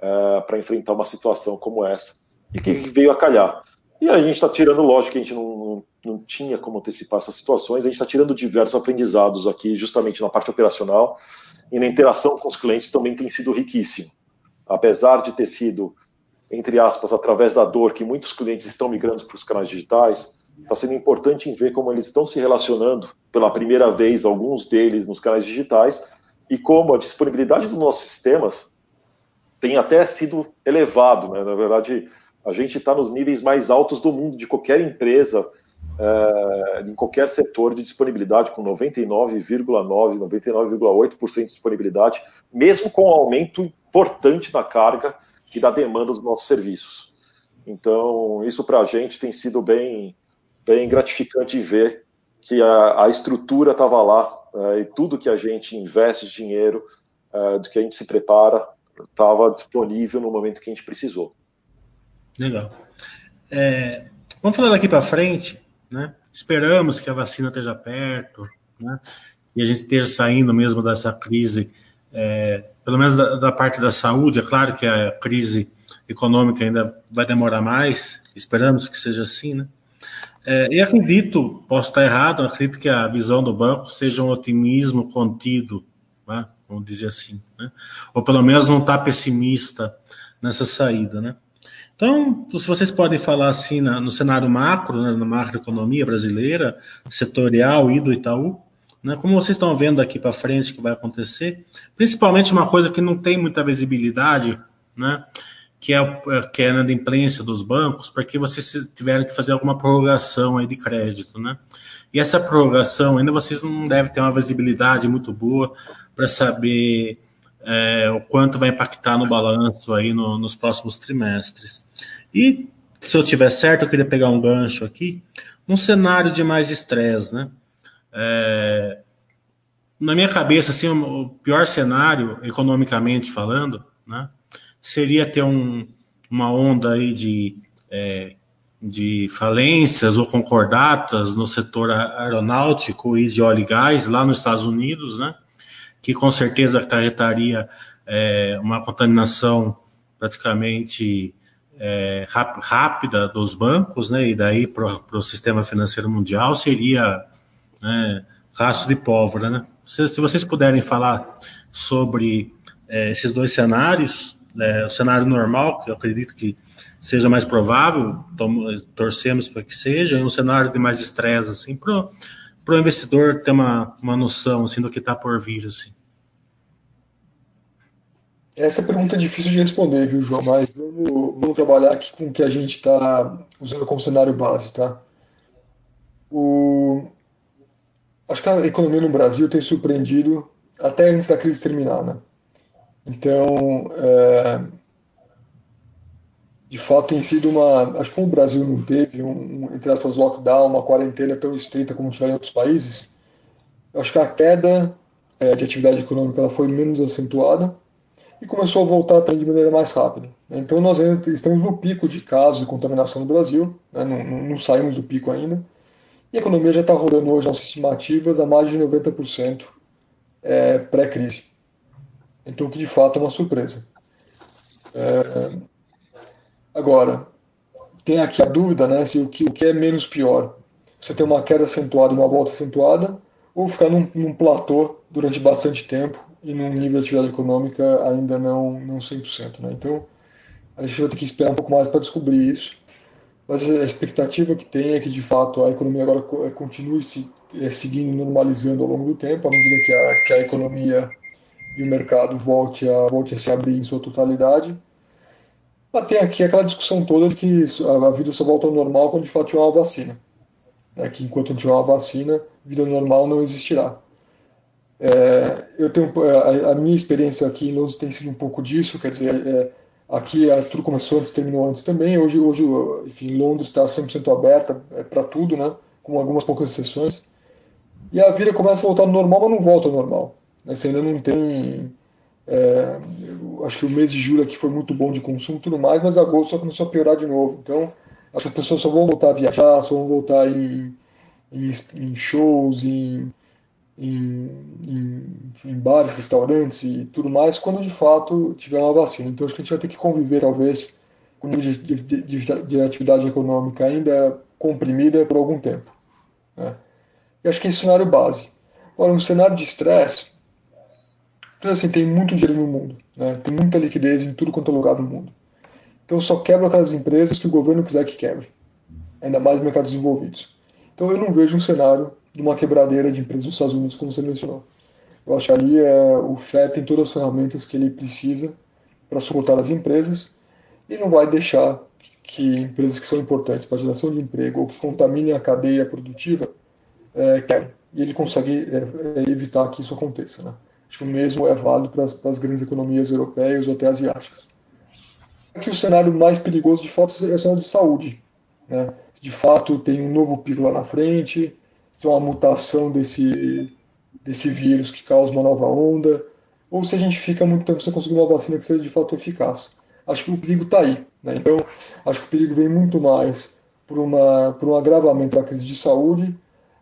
é, para enfrentar uma situação como essa, e que veio a calhar. E a gente está tirando, lógico que a gente não, não tinha como antecipar essas situações, a gente está tirando diversos aprendizados aqui, justamente na parte operacional, e na interação com os clientes também tem sido riquíssimo. Apesar de ter sido, entre aspas, através da dor que muitos clientes estão migrando para os canais digitais, está sendo importante em ver como eles estão se relacionando pela primeira vez, alguns deles nos canais digitais, e como a disponibilidade dos nossos sistemas tem até sido elevado. Né? Na verdade, a gente está nos níveis mais altos do mundo de qualquer empresa, é, em qualquer setor de disponibilidade, com 99,9%, 99,8% de disponibilidade, mesmo com um aumento importante na carga e da demanda dos nossos serviços. Então, isso para a gente tem sido bem, bem gratificante ver que a, a estrutura estava lá é, e tudo que a gente investe de dinheiro, é, do que a gente se prepara, estava disponível no momento que a gente precisou. Legal. É, vamos falar daqui para frente, né? Esperamos que a vacina esteja perto, né? E a gente esteja saindo mesmo dessa crise, é, pelo menos da, da, parte da saúde. É claro que a crise econômica ainda vai demorar mais. Esperamos que seja assim, né? É, e acredito, posso estar errado, acredito que a visão do banco seja um otimismo contido, né? vamos dizer assim, né? ou pelo menos não está pessimista nessa saída, né? Então, se vocês podem falar assim na, no cenário macro, né, na macroeconomia brasileira, setorial e do Itaú, né, como vocês estão vendo aqui para frente que vai acontecer, principalmente uma coisa que não tem muita visibilidade, né, que é, é que é a inadimplência dos bancos, porque vocês tiveram que fazer alguma prorrogação aí de crédito, né? E essa prorrogação ainda vocês não devem ter uma visibilidade muito boa para saber é, o quanto vai impactar no balanço aí no, nos próximos trimestres. E se eu tiver certo, eu queria pegar um gancho aqui, um cenário de mais estresse, né? É, na minha cabeça, assim, o pior cenário, economicamente falando, né, seria ter um, uma onda aí de, é, de falências ou concordatas no setor aeronáutico e de óleo e gás lá nos Estados Unidos, né? Que com certeza acarretaria é, uma contaminação praticamente é, rápida dos bancos, né, e daí para o sistema financeiro mundial seria né, rastro de pólvora. Né? Se, se vocês puderem falar sobre é, esses dois cenários, é, o cenário normal, que eu acredito que seja mais provável, torcemos para que seja, e um cenário de mais estresse, assim, para para o investidor ter uma, uma noção assim, do que está por vir. Assim. Essa pergunta é difícil de responder, viu, João? Mas vamos, vamos trabalhar aqui com o que a gente está usando como cenário base, tá? O... Acho que a economia no Brasil tem surpreendido até antes da crise terminar, né? Então, é de fato tem sido uma. Acho que como o Brasil não teve um, um, entre aspas, lockdown, uma quarentena tão estrita como tiveram em outros países, acho que a queda é, de atividade econômica ela foi menos acentuada e começou a voltar também de maneira mais rápida. Então nós ainda estamos no pico de casos de contaminação no Brasil, né, não, não, não, saímos do pico ainda, e a economia já está rodando hoje nas estimativas a mais de 90% é, pré-crise. Então, que de fato é uma surpresa. É, Agora, tem aqui a dúvida, né, se o que, o que é menos pior. Você ter uma queda acentuada uma volta acentuada, ou ficar num, num platô durante bastante tempo e num nível de atividade econômica ainda não, não 100%. Né? Então, a gente vai ter que esperar um pouco mais para descobrir isso. Mas a expectativa que tem é que, de fato, a economia agora continue se, é, seguindo normalizando ao longo do tempo, à medida que a, que a economia e o mercado volte a, volte a se abrir em sua totalidade tem aqui aquela discussão toda de que a vida só volta ao normal quando de fato tiver uma vacina. É que enquanto tiver uma vacina, vida normal não existirá. É, eu tenho a, a, minha experiência aqui em Londres tem sido um pouco disso, quer dizer, é, aqui tudo começou antes, terminou antes também. Hoje, hoje enfim, Londres está 100% aberta é, para tudo, né? Com algumas poucas exceções. E a vida começa a voltar ao normal, mas não volta ao normal. Né? Você ainda não tem é, acho que o mês de julho aqui foi muito bom de consumo tudo mais, mas agosto só começou a piorar de novo. Então, acho que as pessoas só vão voltar a viajar, só vão voltar em, em, em shows, em, em, em, bares, restaurantes e tudo mais, quando de fato tiver uma vacina. Então, acho que a gente vai ter que conviver, talvez, com o nível de, de, de, de atividade econômica ainda comprimida por algum tempo. Né? E acho que é o cenário base. Agora, um cenário de estresse, então, assim, tem muito dinheiro no mundo, né? tem muita liquidez em tudo quanto é lugar do mundo. Então, só quebra aquelas empresas que o governo quiser que quebre, ainda mais mercados desenvolvidos. Então, eu não vejo um cenário de uma quebradeira de empresas dos Estados Unidos, como você mencionou. Eu acharia é, o FED tem todas as ferramentas que ele precisa para suportar as empresas e não vai deixar que empresas que são importantes para a geração de emprego ou que contaminem a cadeia produtiva é, quebrem. E ele consegue é, é evitar que isso aconteça. Né? Acho que o mesmo é válido para as, para as grandes economias europeias ou até asiáticas. que o cenário mais perigoso, de fato, é o cenário de saúde. Né? De fato, tem um novo pico lá na frente, se é uma mutação desse, desse vírus que causa uma nova onda, ou se a gente fica muito tempo sem conseguir uma vacina que seja de fato eficaz. Acho que o perigo está aí. Né? Então, acho que o perigo vem muito mais por, uma, por um agravamento da crise de saúde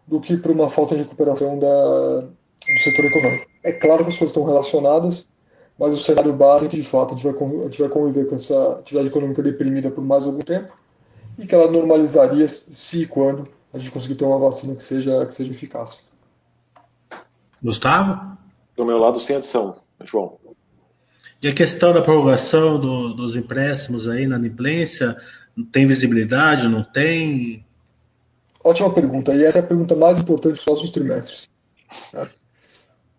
do que por uma falta de recuperação da, do setor econômico. É claro que as coisas estão relacionadas, mas o cenário básico é que, de fato, a gente vai, a gente vai conviver com essa atividade econômica deprimida por mais algum tempo e que ela normalizaria se e quando a gente conseguir ter uma vacina que seja, que seja eficaz. Gustavo? Do meu lado, sem adição, João. E a questão da prorrogação do, dos empréstimos aí na inadimplência, tem visibilidade, não tem? Ótima pergunta, e essa é a pergunta mais importante dos próximos trimestres.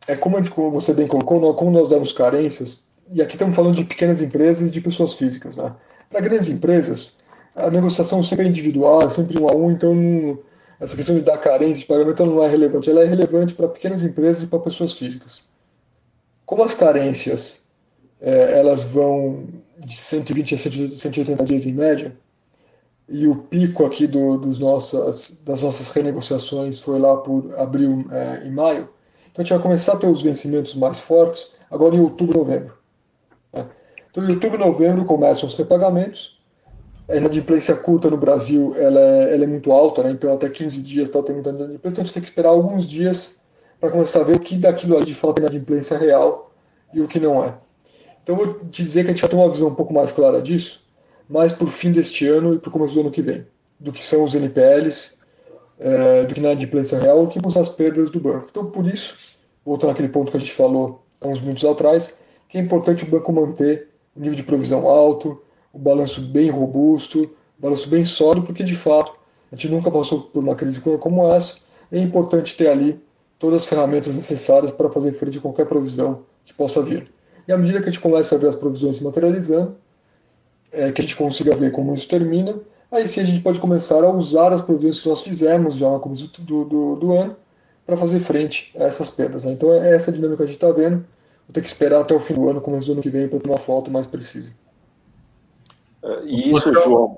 É como, você bem colocou, como nós demos carências, e aqui estamos falando de pequenas empresas e de pessoas físicas. Né? Para grandes empresas, a negociação sempre é individual, é sempre um a um, então não, essa questão de dar carência de pagamento não é relevante. Ela é relevante para pequenas empresas e para pessoas físicas. Como as carências é, elas vão de 120 a 180 dias em média, e o pico aqui do, dos nossas, das nossas renegociações foi lá por abril é, e maio, então a gente vai começar a ter os vencimentos mais fortes agora em outubro e novembro. Né? Então, em outubro e novembro começam os repagamentos, a inadimplência curta no Brasil ela é, ela é muito alta, né? então até 15 dias está tendo inadimplência, então a gente tem que esperar alguns dias para começar a ver o que daquilo ali de fato é inadimplência real e o que não é. Então vou dizer que a gente vai ter uma visão um pouco mais clara disso, mais o fim deste ano e para o começo do ano que vem, do que são os NPLs, é, do que na inadimplência real, que são as perdas do banco. Então por isso, voltando àquele ponto que a gente falou há uns minutos atrás, que é importante o banco manter o nível de provisão alto, o balanço bem robusto, o balanço bem sólido, porque de fato a gente nunca passou por uma crise como essa. É importante ter ali todas as ferramentas necessárias para fazer frente a qualquer provisão que possa vir. E à medida que a gente começa a ver as provisões se materializando, é, que a gente consiga ver como isso termina, aí sim a gente pode começar a usar as provisões que nós fizemos já no começo do, do, do ano para fazer frente a essas perdas. Né? Então é essa dinâmica que a gente está vendo. Vou ter que esperar até o fim do ano, começo do ano que vem, para ter uma foto mais precisa. É, e isso, João,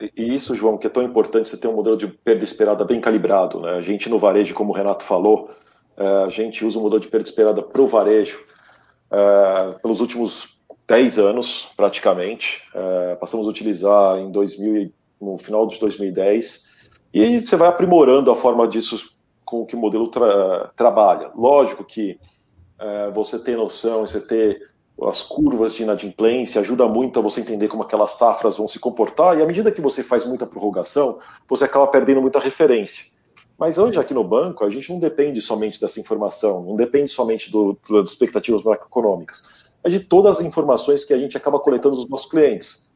e isso, João, que é tão importante você ter um modelo de perda esperada bem calibrado. Né? A gente no varejo, como o Renato falou, é, a gente usa o modelo de perda esperada para o varejo é, pelos últimos 10 anos, praticamente. Passamos a utilizar em 2000, no final de 2010, e você vai aprimorando a forma disso com que o modelo tra trabalha. Lógico que você ter noção, você ter as curvas de inadimplência, ajuda muito a você entender como aquelas safras vão se comportar, e à medida que você faz muita prorrogação, você acaba perdendo muita referência. Mas hoje, aqui no banco, a gente não depende somente dessa informação, não depende somente do, das expectativas macroeconômicas, é de todas as informações que a gente acaba coletando dos nossos clientes.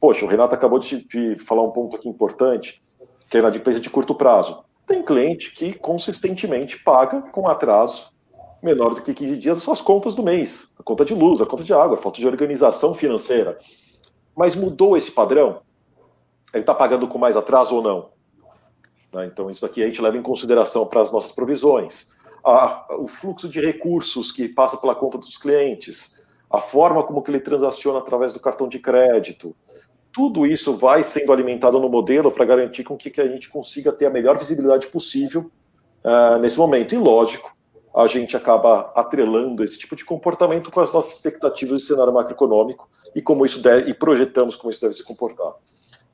Poxa, o Renato acabou de, de falar um ponto aqui importante, que é a inadimplência de curto prazo. Tem cliente que consistentemente paga com atraso menor do que 15 dias as suas contas do mês, a conta de luz, a conta de água, a falta de organização financeira. Mas mudou esse padrão? Ele está pagando com mais atraso ou não? Né, então, isso aqui a gente leva em consideração para as nossas provisões. A, o fluxo de recursos que passa pela conta dos clientes, a forma como que ele transaciona através do cartão de crédito, tudo isso vai sendo alimentado no modelo para garantir com que, que, a gente consiga ter a melhor visibilidade possível uh, nesse momento. E lógico, a gente acaba atrelando esse tipo de comportamento com as nossas expectativas de cenário macroeconômico e como isso deve, e projetamos como isso deve se comportar.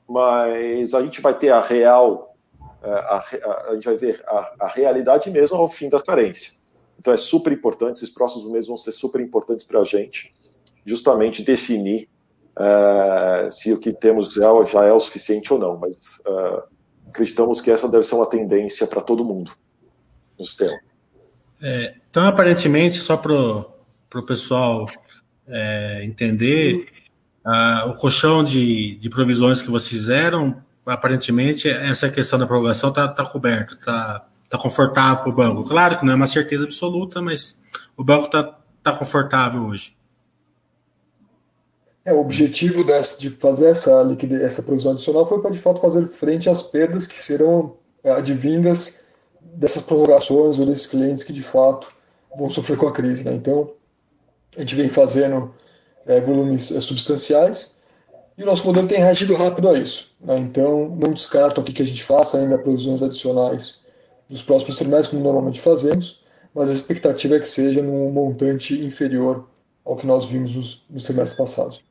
Mas a gente vai ter a real, é, a, a, a gente vai ver a, a, realidade mesmo ao fim da carência. Então é super importante, esses próximos meses vão ser super importantes para a gente, justamente definir é, se o que temos já, é o suficiente ou não. Mas é, acreditamos que essa deve ser uma tendência para todo mundo no sistema. É, então, aparentemente, só para o pessoal é, entender, o colchão de, de provisões que vocês fizeram, aparentemente, essa questão da prorrogação está tá coberta, está tá confortável para o banco. Claro que não é uma certeza absoluta, mas o banco está tá confortável hoje. É, o objetivo dessa, de fazer essa, liquidez, essa provisão adicional foi para, de fato, fazer frente às perdas que serão advindas dessas prorrogações ou desses clientes que de fato vão sofrer com a crise. Né? Então, a gente vem fazendo é, volumes é, substanciais E o nosso modelo tem reagido rápido a isso. Né? Então, não descarto aqui que a gente faça ainda provisões adicionais nos próximos trimestres, como normalmente fazemos, mas a expectativa é que seja num montante inferior ao que nós vimos nos, nos trimestres passados.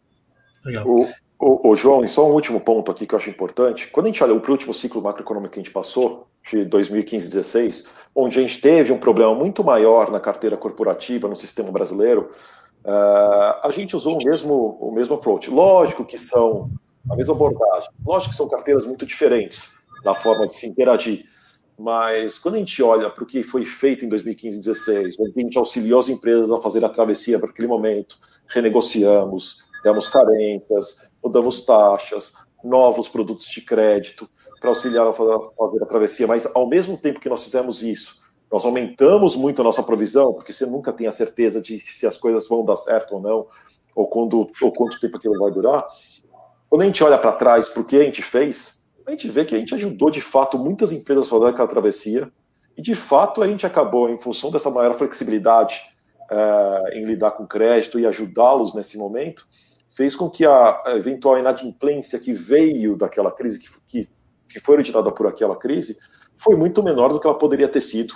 Legal. O, o, o, João, e só um último ponto aqui que eu acho importante. Quando a gente olha para o último ciclo macroeconômico que a gente passou, de 2015-16, onde a gente teve um problema muito maior na carteira corporativa, no sistema brasileiro, uh, a gente usou o mesmo, o mesmo approach. Lógico que são a mesma abordagem, lógico que são carteiras muito diferentes na forma de se interagir, mas quando a gente olha para o que foi feito em 2015 2016, onde a gente auxiliou as empresas a fazer a travessia para aquele momento, renegociamos, demos carências, mudamos taxas, novos produtos de crédito para auxiliar a fazer a travessia, mas ao mesmo tempo que nós fizemos isso, nós aumentamos muito a nossa provisão, porque você nunca tem a certeza de se as coisas vão dar certo ou não, ou, quando, ou quanto tempo aquilo vai durar. Quando a gente olha para trás para o que a gente fez, a gente vê que a gente ajudou de fato muitas empresas a fazer aquela travessia e de fato a gente acabou, em função dessa maior flexibilidade é, em lidar com crédito e ajudá-los nesse momento, fez com que a eventual inadimplência que veio daquela crise, que, que, que foi originada por aquela crise, foi muito menor do que ela poderia ter sido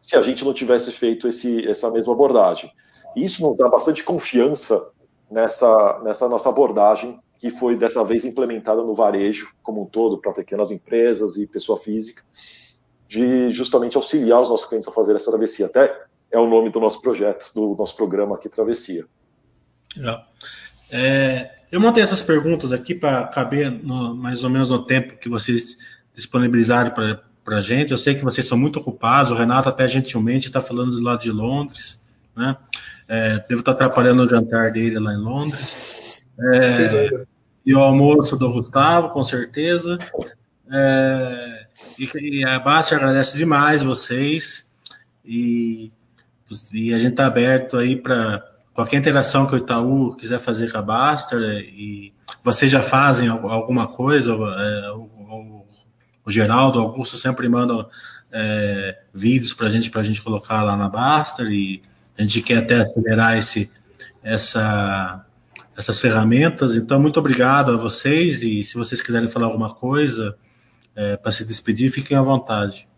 se a gente não tivesse feito esse, essa mesma abordagem. E isso nos dá bastante confiança nessa, nessa nossa abordagem que foi dessa vez implementada no varejo como um todo, para pequenas empresas e pessoa física, de justamente auxiliar os nossos clientes a fazer essa travessia. Até é o nome do nosso projeto, do nosso programa aqui, Travessia. Legal. Eu montei essas perguntas aqui para caber no, mais ou menos no tempo que vocês disponibilizaram para a gente. Eu sei que vocês são muito ocupados, o Renato até gentilmente está falando do lado de Londres, né? É, devo estar atrapalhando o jantar dele lá em Londres. É, e o almoço do Gustavo, com certeza. É, e, e a Basta agradece demais vocês. E, e a gente está aberto aí para qualquer interação que o Itaú quiser fazer com a Baster. E vocês já fazem alguma coisa? É, o, o, Geraldo, o Augusto sempre manda é, vídeos para gente, para a gente colocar lá na Baster. E a gente quer até acelerar esse, essa essas ferramentas. Então, muito obrigado a vocês e se vocês quiserem falar alguma coisa é, para se despedir, fiquem à vontade.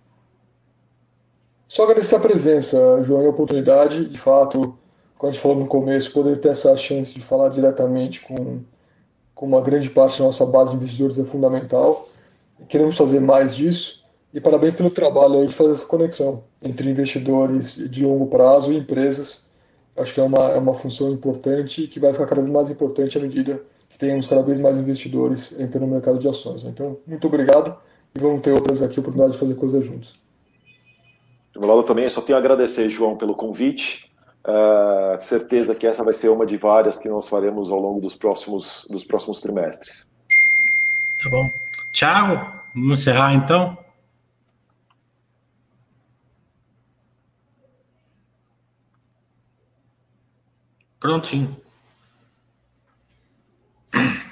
Só agradecer a presença, João, e a oportunidade. De fato, como a gente falou no começo, poder ter essa chance de falar diretamente com, com uma grande parte da nossa base de investidores é fundamental. Queremos fazer mais disso. E parabéns pelo trabalho aí de fazer essa conexão entre investidores de longo prazo e empresas acho que é uma, é uma função importante e que vai ficar cada vez mais importante à medida que tenhamos cada vez mais investidores entrando no mercado de ações. Então, muito obrigado e vamos ter outras aqui oportunidade de fazer coisas juntos. Do meu lado também, só tenho a agradecer, João, pelo convite uh, certeza que essa vai ser uma de várias que nós faremos ao longo dos próximos, dos próximos trimestres. Tá bom. Tiago, vamos encerrar então? Prontinho.